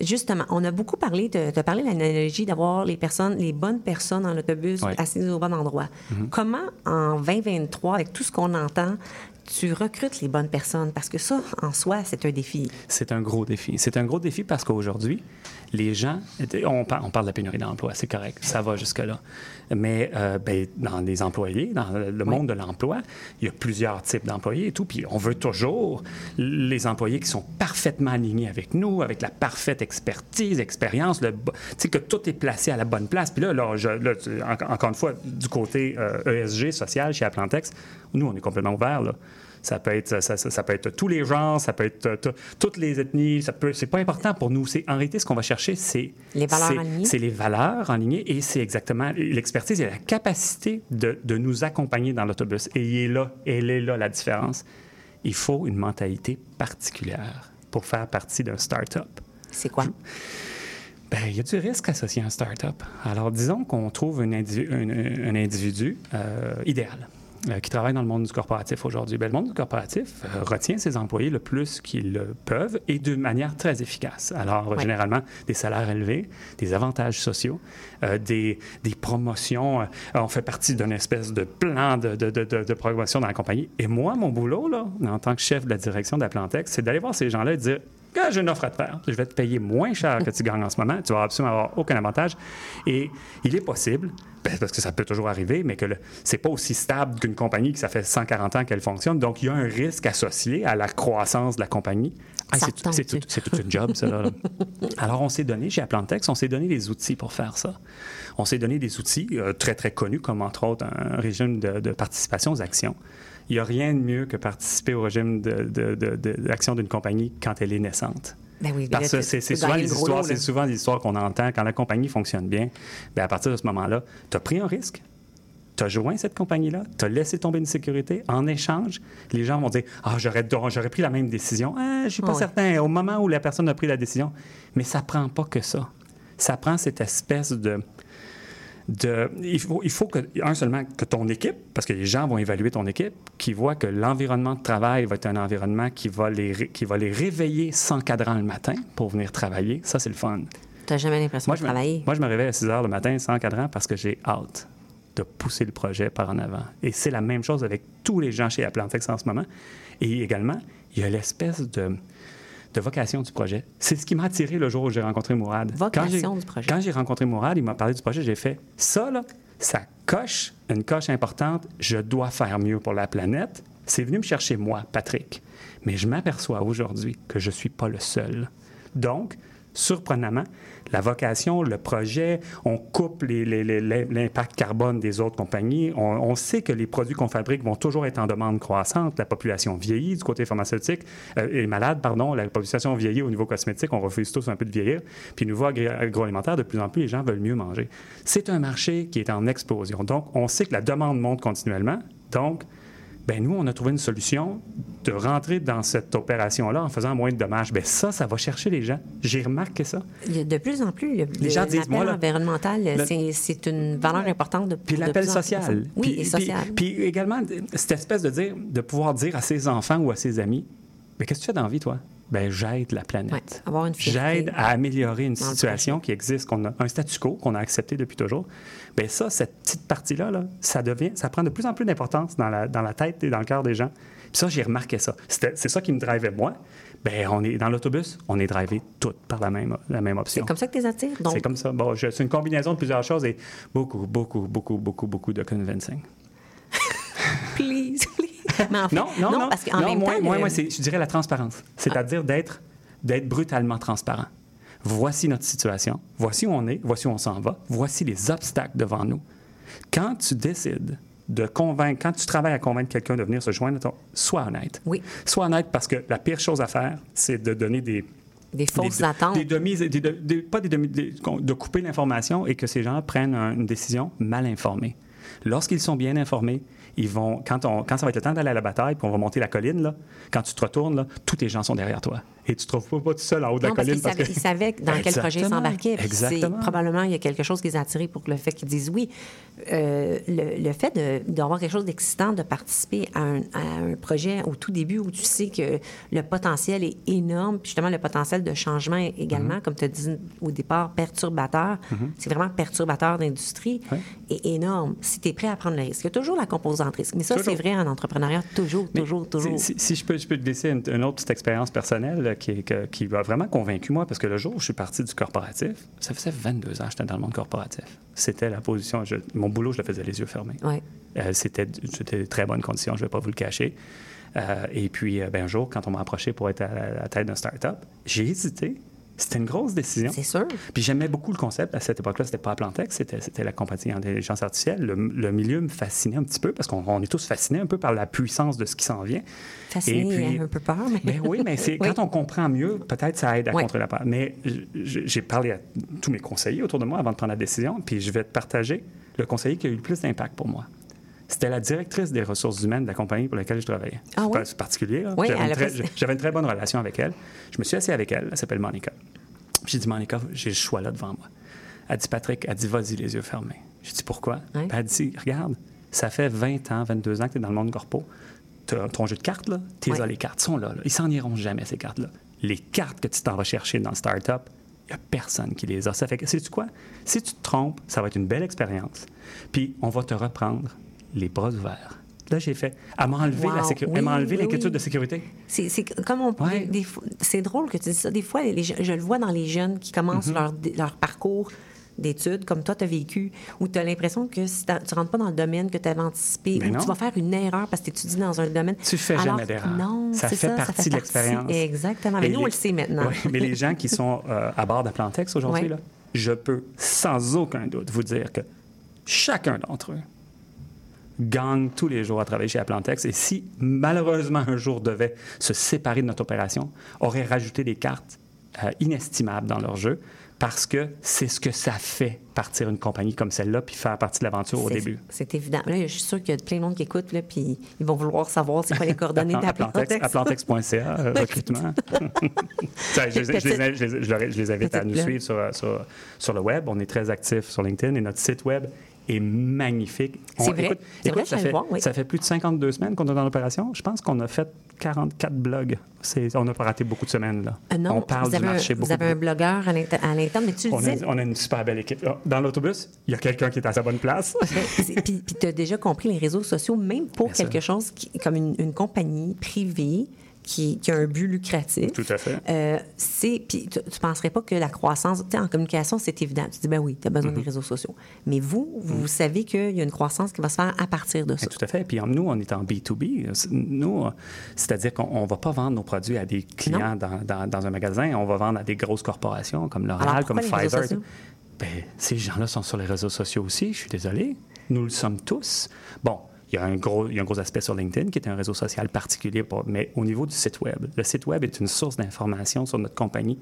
Justement, on a beaucoup parlé, tu as parlé de l'analogie d'avoir les personnes, les bonnes personnes dans l'autobus Ouais. assises au bon endroit. Mhm. Comment, en 2023, avec tout ce qu'on entend, tu recrutes les bonnes personnes? Parce que ça, en soi, c'est un défi. C'est un gros défi. C'est un gros défi parce qu'aujourd'hui, les gens, on parle, on parle de la pénurie d'emploi, c'est correct, ça va jusque-là. Mais euh, ben, dans les employés, dans le monde de l'emploi, il y a plusieurs types d'employés et tout. Puis on veut toujours les employés qui sont parfaitement alignés avec nous, avec la parfaite expertise, expérience, le, tu sais, que tout est placé à la bonne place. Puis là, là, je- là, encore une fois, du côté euh, ESG social chez Aplantex, nous, on est complètement ouvert. Là. Ça peut être ça, ça- ça peut être tous les genres, ça peut être euh, tout- toutes les ethnies. Ça peut. C'est pas important pour nous. C'est en réalité ce qu'on va chercher, c'est Les valeurs c'est- alignées. C'est les valeurs alignées et c'est exactement l'expertise et la capacité de, de nous accompagner dans l'autobus. Et il est là, elle est là la différence. Il faut une mentalité particulière pour faire partie d'un start-up. C'est quoi? Ben, il y a du risque associé à un start-up. Alors, disons qu'on trouve un, individu, un, un individu euh, idéal euh, qui travaille dans le monde du corporatif aujourd'hui. Ben, le monde du corporatif euh, retient ses employés le plus qu'ils le peuvent et de manière très efficace. Alors, généralement, des salaires élevés, des avantages sociaux, euh, des, des promotions. on fait partie d'une espèce de plan de, de, de, de- de promotion dans la compagnie. Et moi, mon boulot, là, en tant que chef de la direction d'Aplantex, c'est d'aller voir ces gens-là et de dire Gars, j'ai une offre à te faire. Je vais te payer moins cher que tu gagnes en ce moment. Tu vas absolument avoir aucun avantage. Et il est possible, ben, parce que ça peut toujours arriver, mais que c'est pas aussi stable qu'une compagnie que ça fait 140 ans qu'elle fonctionne. Donc, il y a un risque associé à la croissance de la compagnie. Ah, c'est, tout- toute une job, ça. là. [laughs] Alors, on s'est donné, chez Aplantex, on s'est donné des outils pour faire ça. On s'est donné des outils euh, très, très connus, comme entre autres un régime de, de participation aux actions. Il n'y a rien de mieux que participer au régime d'action d'une compagnie quand elle est naissante. Ben oui, Parce que c'est souvent, les histoires, c'est souvent qu'on entend quand la compagnie fonctionne bien. Ben, à partir de ce moment-là, tu as pris un risque, tu as joint cette compagnie-là, tu as laissé tomber une sécurité. En échange, les gens vont dire Ah, j'aurais, j'aurais pris la même décision. Ah, je ne suis pas ouais. certain. Au moment où la personne a pris la décision. Mais ça prend pas que ça. Ça prend cette espèce de. De il, faut, il faut que, un seulement, que ton équipe, parce que les gens vont évaluer ton équipe, qui voient que l'environnement de travail va être un environnement qui va les, qui va les réveiller sans cadran le matin pour venir travailler. Ça, c'est le fun. Tu n'as jamais l'impression de je, me, travailler? moi, je me réveille à 6 heures le matin sans cadran parce que j'ai hâte de pousser le projet par en avant. Et c'est la même chose avec tous les gens chez Aplantex en ce moment. Et également, il y a l'espèce de, de vocation du projet. C'est ce qui m'a attiré le jour où j'ai rencontré Mourad. Vocation Quand j'ai- du projet. Quand j'ai rencontré Mourad, il m'a parlé du projet, j'ai fait ça, là, ça coche une coche importante. Je dois faire mieux pour la planète. C'est venu me chercher moi, Patrick. Mais je m'aperçois aujourd'hui que je ne suis pas le seul. Donc, surprenamment, la vocation, le projet, on coupe l'impact carbone des autres compagnies. On, sait que les produits qu'on fabrique vont toujours être en demande croissante. La population vieillit du côté pharmaceutique, euh, est malade, pardon. La population vieillit au niveau cosmétique. On refuse tous un peu de vieillir. Puis, niveau agri- agroalimentaire, de plus en plus, les gens veulent mieux manger. C'est un marché qui est en explosion. Donc, on sait que la demande monte continuellement. Donc, ben nous, on a trouvé une solution de rentrer dans cette opération-là en faisant moins de dommages. Ben ça, ça va chercher les gens. J'ai remarqué ça. Il y a de plus en plus, le, Les gens disent, l'appel moi, là, environnemental, le- c'est, une valeur importante de Puis l'appel plus social. Oui, Puis- et puis- social. Puis, également, cette espèce de dire, de pouvoir dire à ses enfants ou à ses amis, mais qu'est-ce que tu fais dans la vie, toi? Ben, j'aide la planète. Ouais. J'aide à améliorer une situation qui existe, qu'on a, un statu quo qu'on a accepté depuis toujours. Bien, ça, cette petite partie-là, là, ça devient, ça prend de plus en plus d'importance dans la, dans la tête et dans le cœur des gens. Puis ça, j'ai remarqué ça. C'était- C'est ça qui me drivait moi. Ben, on est dans l'autobus, on est drivé toutes par la même, la même option. C'est comme ça que tu les attires. Donc, C'est comme ça. Bon, c'est une combinaison de plusieurs choses et beaucoup, beaucoup, beaucoup, beaucoup, beaucoup de convincing. [laughs] please. Mais en fait, Non, non, non. parce qu'en même moi, temps, moi, le- moi, je dirais la transparence. C'est-à-dire d'être, d'être brutalement transparent. Voici notre situation. Voici où on est. Voici où on s'en va. Voici les obstacles devant nous. Quand tu décides de convaincre, quand tu travailles à convaincre quelqu'un de venir se joindre, ton- sois honnête. Oui. Sois honnête parce que la pire chose à faire, c'est de donner des, des fausses des, attentes. Des demi, des- des- des- pas des demi, de couper l'information et que ces gens prennent un- une décision mal informée. Lorsqu'ils sont bien informés, quand, on, quand ça va être le temps d'aller à la bataille, puis on va monter la colline, quand tu te retournes, tous tes gens sont derrière toi. Et tu ne te trouves pas, pas tout seul en haut de Non, la parce colline. qu'ils savaient, ils savaient dans quel projet ils s'embarquaient. Probablement, il y a quelque chose qui les a attirés pour le fait qu'ils disent oui. Euh, le, le fait d'avoir quelque chose d'excitant, de participer à un, à un projet au tout début où tu sais que le potentiel est énorme, puis justement le potentiel de changement également, Mm-hmm. comme tu as dit au départ, perturbateur. C'est vraiment perturbateur d'industrie et énorme. Si tu es prêt à prendre le risque. Il y a toujours la composante risque. Mais ça, c'est vrai en entrepreneuriat, toujours, Mais toujours, toujours. Si, si- si je peux, je peux te laisser une, une autre petite expérience personnelle qui, qui m'a vraiment convaincu, moi, parce que le jour où je suis parti du corporatif, ça faisait 22 ans que j'étais dans le monde corporatif. C'était la position. je- mon boulot, je le faisais les yeux fermés. Ouais. Euh, c'était, c'était de très bonnes conditions, je ne vais pas vous le cacher. Euh, et puis, euh, ben, un jour, quand on m'a approché pour être à la, à la tête d'un start-up, j'ai hésité. C'était une grosse décision. C'est sûr. Puis j'aimais beaucoup le concept. À cette époque-là, c'était pas Plantex, c'était, la compagnie d'intelligence artificielle. Le, le milieu me fascinait un petit peu parce qu'on on est tous fascinés un peu par la puissance de ce qui s'en vient. Fasciné, Et puis- un peu peur, mais... Ben oui, mais c'est [laughs] Oui. quand on comprend mieux, peut-être ça aide à Oui. contrer la peur. Mais j'ai parlé à tous mes conseillers autour de moi avant de prendre la décision, puis je vais te partager le conseiller qui a eu le plus d'impact pour moi. C'était la directrice des ressources humaines de la compagnie pour laquelle je travaillais. Ah oui? C'est particulier. Oui, une J'avais une très bonne relation avec elle. Je me suis assis avec elle. Elle s'appelle Monica. J'ai dit, Monica, j'ai le choix là devant moi. Elle dit, Patrick, elle dit, vas-y, les yeux fermés. J'ai dit, pourquoi? Puis elle dit, regarde, ça fait 20 ans, 22 ans que tu es dans le monde corpo. T'as ton jeu de cartes, là, tes Ouais. les cartes sont là, là. Ils s'en iront jamais, ces cartes-là. Les cartes que tu t'en vas chercher dans le start-up, il n'y a personne qui les a. Ça fait que, sais-tu quoi? Si tu te trompes, ça va être une belle expérience. Puis on va te reprendre les bras ouverts. Là, j'ai fait. Elle m'a enlevé, la Wow, sécu- oui, elle m'a enlevé oui, l'inquiétude oui. de sécurité. C'est c'est comme on Ouais. des- des fois- c'est drôle que tu dis ça. Des fois, les je, je le vois dans les jeunes qui commencent Mhm. leur, leur parcours d'études, comme toi, tu as vécu, où tu as l'impression que si tu rentres pas dans le domaine que tu avais anticipé, ou tu vas faire une erreur parce que tu étudies dans un domaine. Tu fais Alors, jamais d'erreur. Non, Ça fait ça, partie fait de l'expérience. Exactement. Mais Et nous, on le sait maintenant. Ouais, mais les gens qui [laughs] sont euh, à bord d'Aplantex aujourd'hui, Ouais. là, je peux sans aucun doute vous dire que chacun d'entre eux gagne tous les jours à travailler chez Aplantex. Et si malheureusement un jour devait se séparer de notre opération, aurait rajouté des cartes euh, inestimables dans leur jeu parce que c'est ce que ça fait partir une compagnie comme celle-là puis faire partie de l'aventure au début. C'est évident. Là, je suis sûre qu'il y a plein de monde qui écoute, là, puis ils vont vouloir savoir c'est quoi les coordonnées [laughs] Aplantex, d'Aplantex. Aplantex.ca, recrutement. Je, les- invite à nous suivre sur, sur, sur le web. On est très actifs sur LinkedIn et notre site web est magnifique. C'est vrai. Écoute, vrai, ça, fait, le voir, oui. ça fait plus de 52 semaines qu'on est dans l'opération. Je pense qu'on a fait 44 blogs. On n'a pas raté beaucoup de semaines. Là. Euh, non, on parle du marché un, beaucoup. vous avez un blogueur à l'inter- à l'interne, mais tu le on, a, disais. on a une super belle équipe. Dans l'autobus, il y a quelqu'un qui est à sa bonne place. [laughs] Puis, tu as déjà compris les réseaux sociaux, même pour Bien sûr. quelque chose qui, comme une, une compagnie privée qui, qui a un but lucratif. Tout à fait. Euh, c'est puis tu, tu penserais pas que la croissance, tu sais, en communication, c'est évident. Tu dis ben oui, tu as Mm-hmm. besoin des réseaux sociaux. Mais vous, vous savez qu'il y a une croissance qui va se faire à partir de ça. Tout à fait. Puis nous, on est en B2B. Nous, c'est-à-dire qu'on ne va pas vendre nos produits à des clients dans, dans- dans un magasin. On va vendre à des grosses corporations comme L'Oréal, comme les Pfizer. Ben, ces gens-là sont sur les réseaux sociaux aussi. Je suis désolé. Nous le sommes tous. Bon. Il y, a un gros, il y a un gros aspect sur LinkedIn qui est un réseau social particulier, pour- mais au niveau du site Web, le site Web est une source d'information sur notre compagnie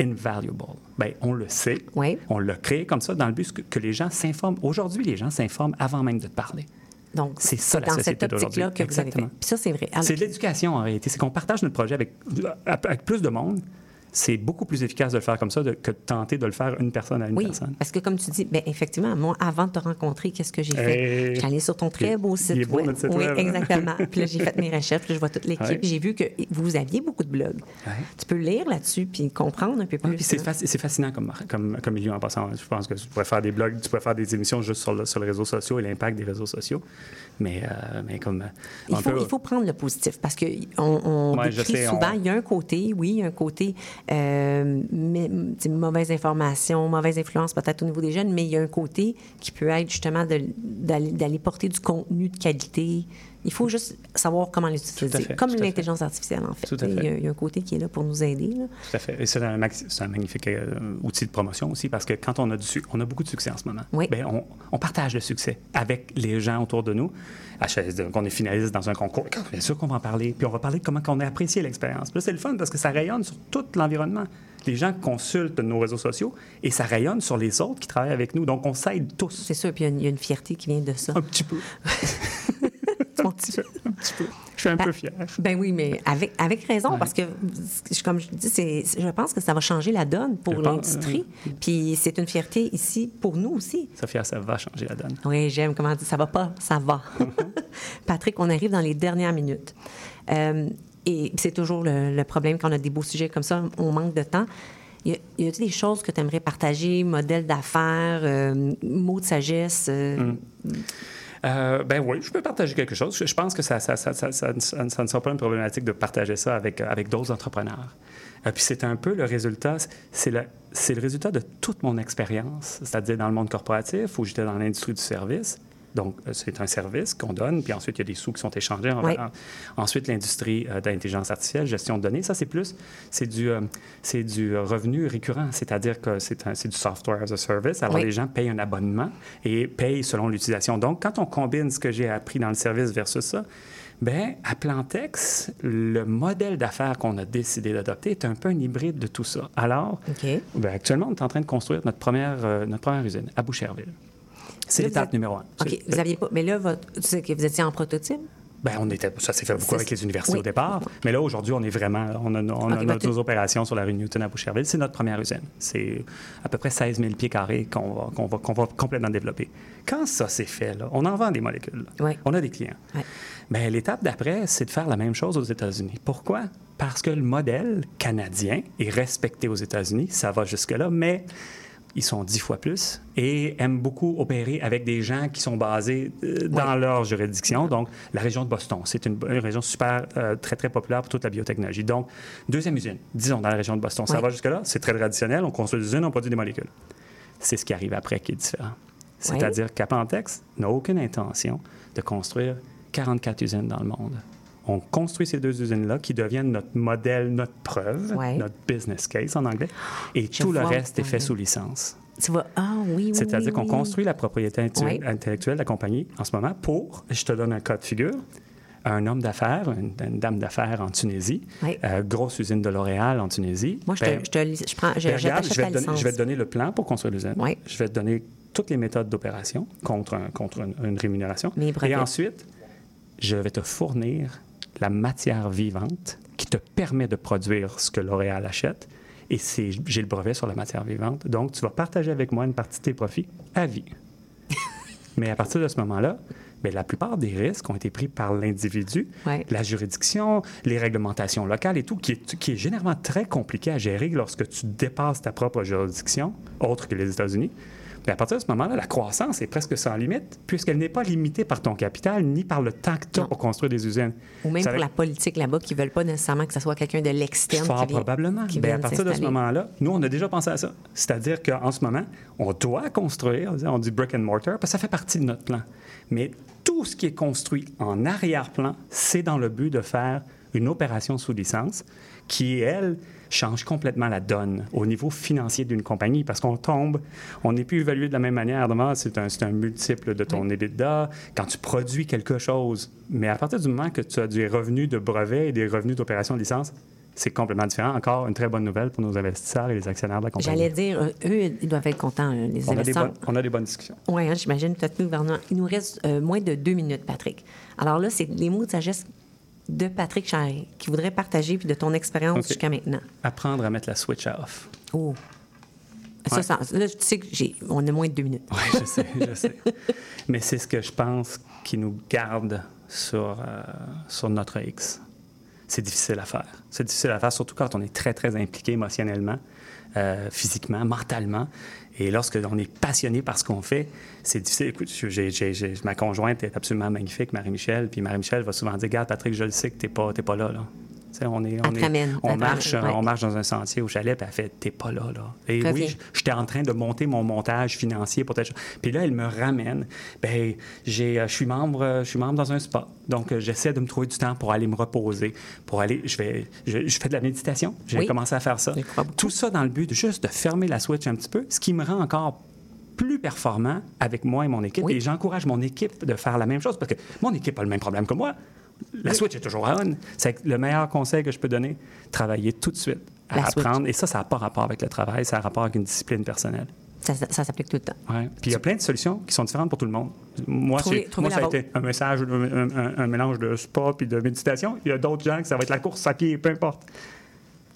invaluable. Bien, on le sait. Oui. On l'a créé comme ça dans le but que, que les gens s'informent. Aujourd'hui, les gens s'informent avant même de te parler. Donc, C'est ça la dans société d'aujourd'hui. que vous avez fait. Exactement. Puis ça, c'est vrai. Alors- C'est de l'éducation en réalité. C'est qu'on partage notre projet avec, avec plus de monde. C'est beaucoup plus efficace de le faire comme ça de- que de tenter de le faire une personne à une Oui, personne. parce que comme tu dis, ben effectivement, moi, avant de te rencontrer, qu'est-ce que j'ai fait? Hey. J'allais sur ton très beau site il est beau, web. notre site oui, web. exactement. puis là, j'ai fait mes [laughs] recherches, puis là, je vois toute l'équipe. Ouais. J'ai vu que vous aviez beaucoup de blogs. Ouais. Tu peux lire là-dessus puis comprendre un peu plus. Hein. c'est fascinant comme, comme, comme milieu en passant. Je pense que tu pourrais faire des blogs, tu pourrais faire des émissions juste sur, le- sur les réseaux sociaux et l'impact des réseaux sociaux. Mais, euh, mais comme. euh, Il faut, peut- il faut prendre le positif parce qu'on on Ouais, je décrit sais, souvent, on- il y a un côté, oui, un côté euh, mais, mauvaise information, mauvaise influence peut-être au niveau des jeunes, mais il y a un côté qui peut être justement d'aller porter du contenu de qualité. Il faut juste savoir comment l'utiliser. Comme l'intelligence artificielle, en fait. Tout à Il y, a, fait. il y a un côté qui est là pour nous aider. là. Tout à fait. Et c'est un, magnifique euh, outil de promotion aussi parce que quand on a, du, on a beaucoup de succès en ce moment, Oui. ben, on, on partage le succès avec les gens autour de nous. Qu'on est finaliste dans un concours, bien sûr qu'on va en parler. Puis on va parler de comment on a apprécié l'expérience. Puis là, c'est le fun parce que ça rayonne sur tout l'environnement. Les gens consultent nos réseaux sociaux et ça rayonne sur les autres qui travaillent avec nous. Donc, on s'aide tous. C'est sûr, puis il y y, a une fierté qui vient de ça. Un petit peu. [laughs] [laughs] Un petit peu. Un petit peu. Je suis un peu fier. Ben oui, mais avec, avec raison, Ouais. parce que, comme je dis, c'est, je pense que ça va changer la donne pour l'industrie. Puis c'est une fierté ici pour nous aussi. Sophia, ça va changer la donne. Oui, j'aime comment dire ça va pas, ça va. [laughs] Patrick, on arrive dans les dernières minutes. Euh, et c'est toujours le, le problème quand on a des beaux sujets comme ça, on manque de temps. Y a- y a-t-il des choses que tu aimerais partager, modèles d'affaires, euh, mots de sagesse? euh, Euh, ben oui, je peux partager quelque chose. Je, pense que ça, ne sera pas une problématique de partager ça avec, euh, avec d'autres entrepreneurs. Euh, puis c'est un peu le résultat, c'est le, le résultat de toute mon expérience, c'est-à-dire dans le monde corporatif où j'étais dans l'industrie du service. Donc, euh, c'est un service qu'on donne, puis ensuite, il y a des sous qui sont échangés. En- Oui. en- ensuite, l'industrie euh, d'intelligence artificielle, gestion de données, ça, c'est plus, c'est du, euh, c'est du revenu récurrent, c'est-à-dire que c'est, un- c'est du software as a service. Alors, Oui. les gens payent un abonnement et payent selon l'utilisation. Donc, quand on combine ce que j'ai appris dans le service versus ça, ben à Plantex, le modèle d'affaires qu'on a décidé d'adopter est un peu un hybride de tout ça. Alors, ben, actuellement, on est en train de construire notre première, euh, notre première usine à Boucherville. C'est l'étape êtes- numéro un. OK, vous aviez pas. Mais là, votre, que vous étiez en prototype? Ben, on était, ça s'est fait beaucoup avec les universités oui. au départ. Mais là, aujourd'hui, on est vraiment. On a, on a Ok, nos deux opérations sur la rue Newton à Boucherville. C'est notre première usine. C'est à peu près 16 000 pieds carrés qu'on va, qu'on va, qu'on va complètement développer. Quand ça s'est fait, là, on en vend des molécules. Oui. On a des clients. Ouais. Ben, L'étape d'après, c'est de faire la même chose aux États-Unis. Pourquoi? Parce que le modèle canadien est respecté aux États-Unis. Ça va jusque-là, mais ils sont dix fois plus et aiment beaucoup opérer avec des gens qui sont basés euh, dans leur juridiction. Donc, la région de Boston, c'est une, une région super, euh, très, très populaire pour toute la biotechnologie. Donc, deuxième usine, disons, dans la région de Boston. Ça va jusque-là, c'est très traditionnel. On construit des usines, on produit des molécules. C'est ce qui arrive après qui est différent. C'est-à-dire qu'Apentex n'a aucune intention de construire 44 usines dans le monde. On construit ces deux usines-là qui deviennent notre modèle, notre preuve, Ouais. notre business case en anglais, et Je tout le reste est fait sous licence. Tu vois, ah oui, oui. C'est-à-dire oui, qu'on oui. construit la propriété intellectuelle de la compagnie en ce moment pour, je te donne un cas de figure, un homme d'affaires, une, une dame d'affaires en Tunisie, Oui. euh, grosse usine de L'Oréal en Tunisie. Moi, je, Ben, te, je, te lis- je prends, je, ben, je regarde, t'achète je vais, te donner, licence. je vais te donner le plan pour construire l'usine. Oui. Je vais te donner toutes les méthodes d'opération contre, un- contre une, une rémunération. Et ensuite, je vais te fournir la matière vivante qui te permet de produire ce que L'Oréal achète. Et c'est, j'ai le brevet sur la matière vivante. Donc, tu vas partager avec moi une partie de tes profits à vie. [laughs] Mais à partir de ce moment-là, bien, la plupart des risques ont été pris par l'individu, Ouais. la juridiction, les réglementations locales et tout, qui est, qui est généralement très compliqué à gérer lorsque tu dépasses ta propre juridiction, autre que les États-Unis. À partir de ce moment-là, la croissance est presque sans limite, puisqu'elle n'est pas limitée par ton capital ni par le temps que tu as pour construire des usines. Ou même Ça pour va- la politique là-bas, qui ne veulent pas nécessairement que ce soit quelqu'un de l'externe. Fort qui vient- probablement. qui Ben, à partir de ce moment-là, nous, on a déjà pensé à ça. C'est-à-dire qu'en ce moment, on doit construire, on dit brick and mortar, parce que ça fait partie de notre plan. Mais tout ce qui est construit en arrière-plan, c'est dans le but de faire une opération sous licence qui, elle, change complètement la donne au niveau financier d'une compagnie parce qu'on tombe, on n'est plus évalué de la même manière. Demain, c'est un, c'est un multiple de ton EBITDA. Quand tu produis quelque chose, mais à partir du moment que tu as des revenus de brevets et des revenus d'opération de licence, c'est complètement différent. Encore une très bonne nouvelle pour nos investisseurs et les actionnaires de la compagnie. J'allais dire, euh, eux, ils doivent être contents, euh, les on a, des investisseurs. bonnes, on a des bonnes discussions. Oui, hein, j'imagine, peut-être nous, gouvernement. Il nous reste euh, moins de deux minutes, Patrick. Alors là, c'est les mots de sagesse de Patrick Charret qui voudrait partager puis de ton expérience jusqu'à maintenant. Apprendre à mettre la switch à off. Oh. Ça, Ouais. ça- là, tu sais que j'ai, on a moins de deux minutes. Oui, je sais, je sais. [laughs] Mais c'est ce que je pense qui nous garde sur, euh, sur notre X. C'est difficile à faire. C'est difficile à faire, surtout quand on est très, très impliqué émotionnellement, euh, physiquement, mentalement. Et lorsque on est passionné par ce qu'on fait, c'est difficile. Écoute, j'ai- j'ai- j'ai- ma conjointe est absolument magnifique, Marie-Michel. Puis Marie-Michel va souvent dire Regarde, Patrick, je le sais que tu n'es pas, pas là. là. On est, on, est- marche, ouais. on marche dans un sentier au chalet, puis elle fait T'es pas là, là. Et Reviens. oui, j'étais en train de monter mon montage financier pour telle chose. Puis là, elle me ramène. Ben, j'ai, euh, je suis membre, euh, je suis membre dans un spa. Donc, euh, j'essaie de me trouver du temps pour aller me reposer, pour aller, je vais, je, je fais de la méditation. J'ai Oui. commencé à faire ça. Tout ça dans le but de juste de fermer la switch un petit peu, ce qui me rend encore plus performant avec moi et mon équipe. Oui. Et j'encourage mon équipe de faire la même chose parce que mon équipe a le même problème que moi. La switch est toujours on. C'est le meilleur conseil que je peux donner, travailler tout de suite à La switch. apprendre. Et ça, ça n'a pas rapport avec le travail, ça a rapport avec une discipline personnelle. Ça, ça- ça s'applique tout le temps. Ouais. Puis il y a plein de solutions qui sont différentes pour tout le monde. Moi, trouvez moi ça a été un message, un, un- mélange de spa puis de méditation. Il y a d'autres gens que ça va être la course à pied, peu importe.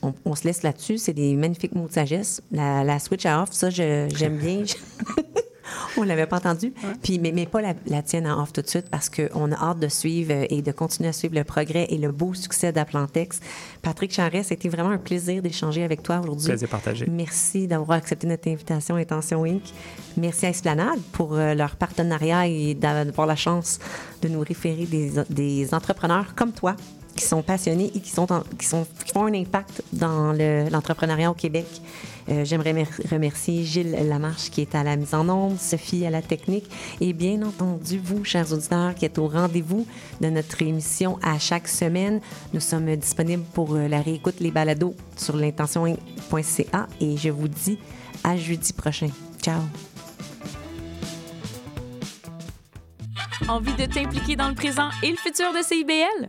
On, on se laisse là-dessus. C'est des magnifiques mots de sagesse. La, la switch à off, ça, j'aime bien. [laughs] [laughs] [laughs] on l'avait pas entendu. Puis, mais, mais pas la, la tienne à off tout de suite parce qu'on a hâte de suivre euh, et de continuer à suivre le progrès et le beau succès d'Aplantex. Patrick Charest, c'était vraiment un plaisir d'échanger avec toi aujourd'hui. Plaisir partagé. Merci d'avoir accepté notre invitation à Intention Inc. Merci à Esplanade pour euh, leur partenariat et d'avoir la chance de nous référer des, des entrepreneurs comme toi qui sont passionnés et qui, sont en- qui, sont, qui font un impact dans le- l'entrepreneuriat au Québec. Euh, J'aimerais mer- remercier Gilles Lamarche qui est à la mise en onde, Sophie à la technique et bien entendu vous, chers auditeurs, qui êtes au rendez-vous de notre émission à chaque semaine. Nous sommes disponibles pour euh, la réécoute les balados sur l'intention.ca et je vous dis à jeudi prochain. Ciao! Envie de t'impliquer dans le présent et le futur de CIBL?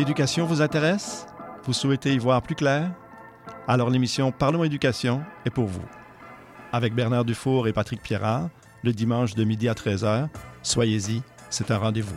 L'éducation vous intéresse? Vous souhaitez y voir plus clair? Alors l'émission Parlons éducation est pour vous. Avec Bernard Dufour et Patrick Pierrard, le dimanche de midi à 13h, soyez-y, c'est un rendez-vous.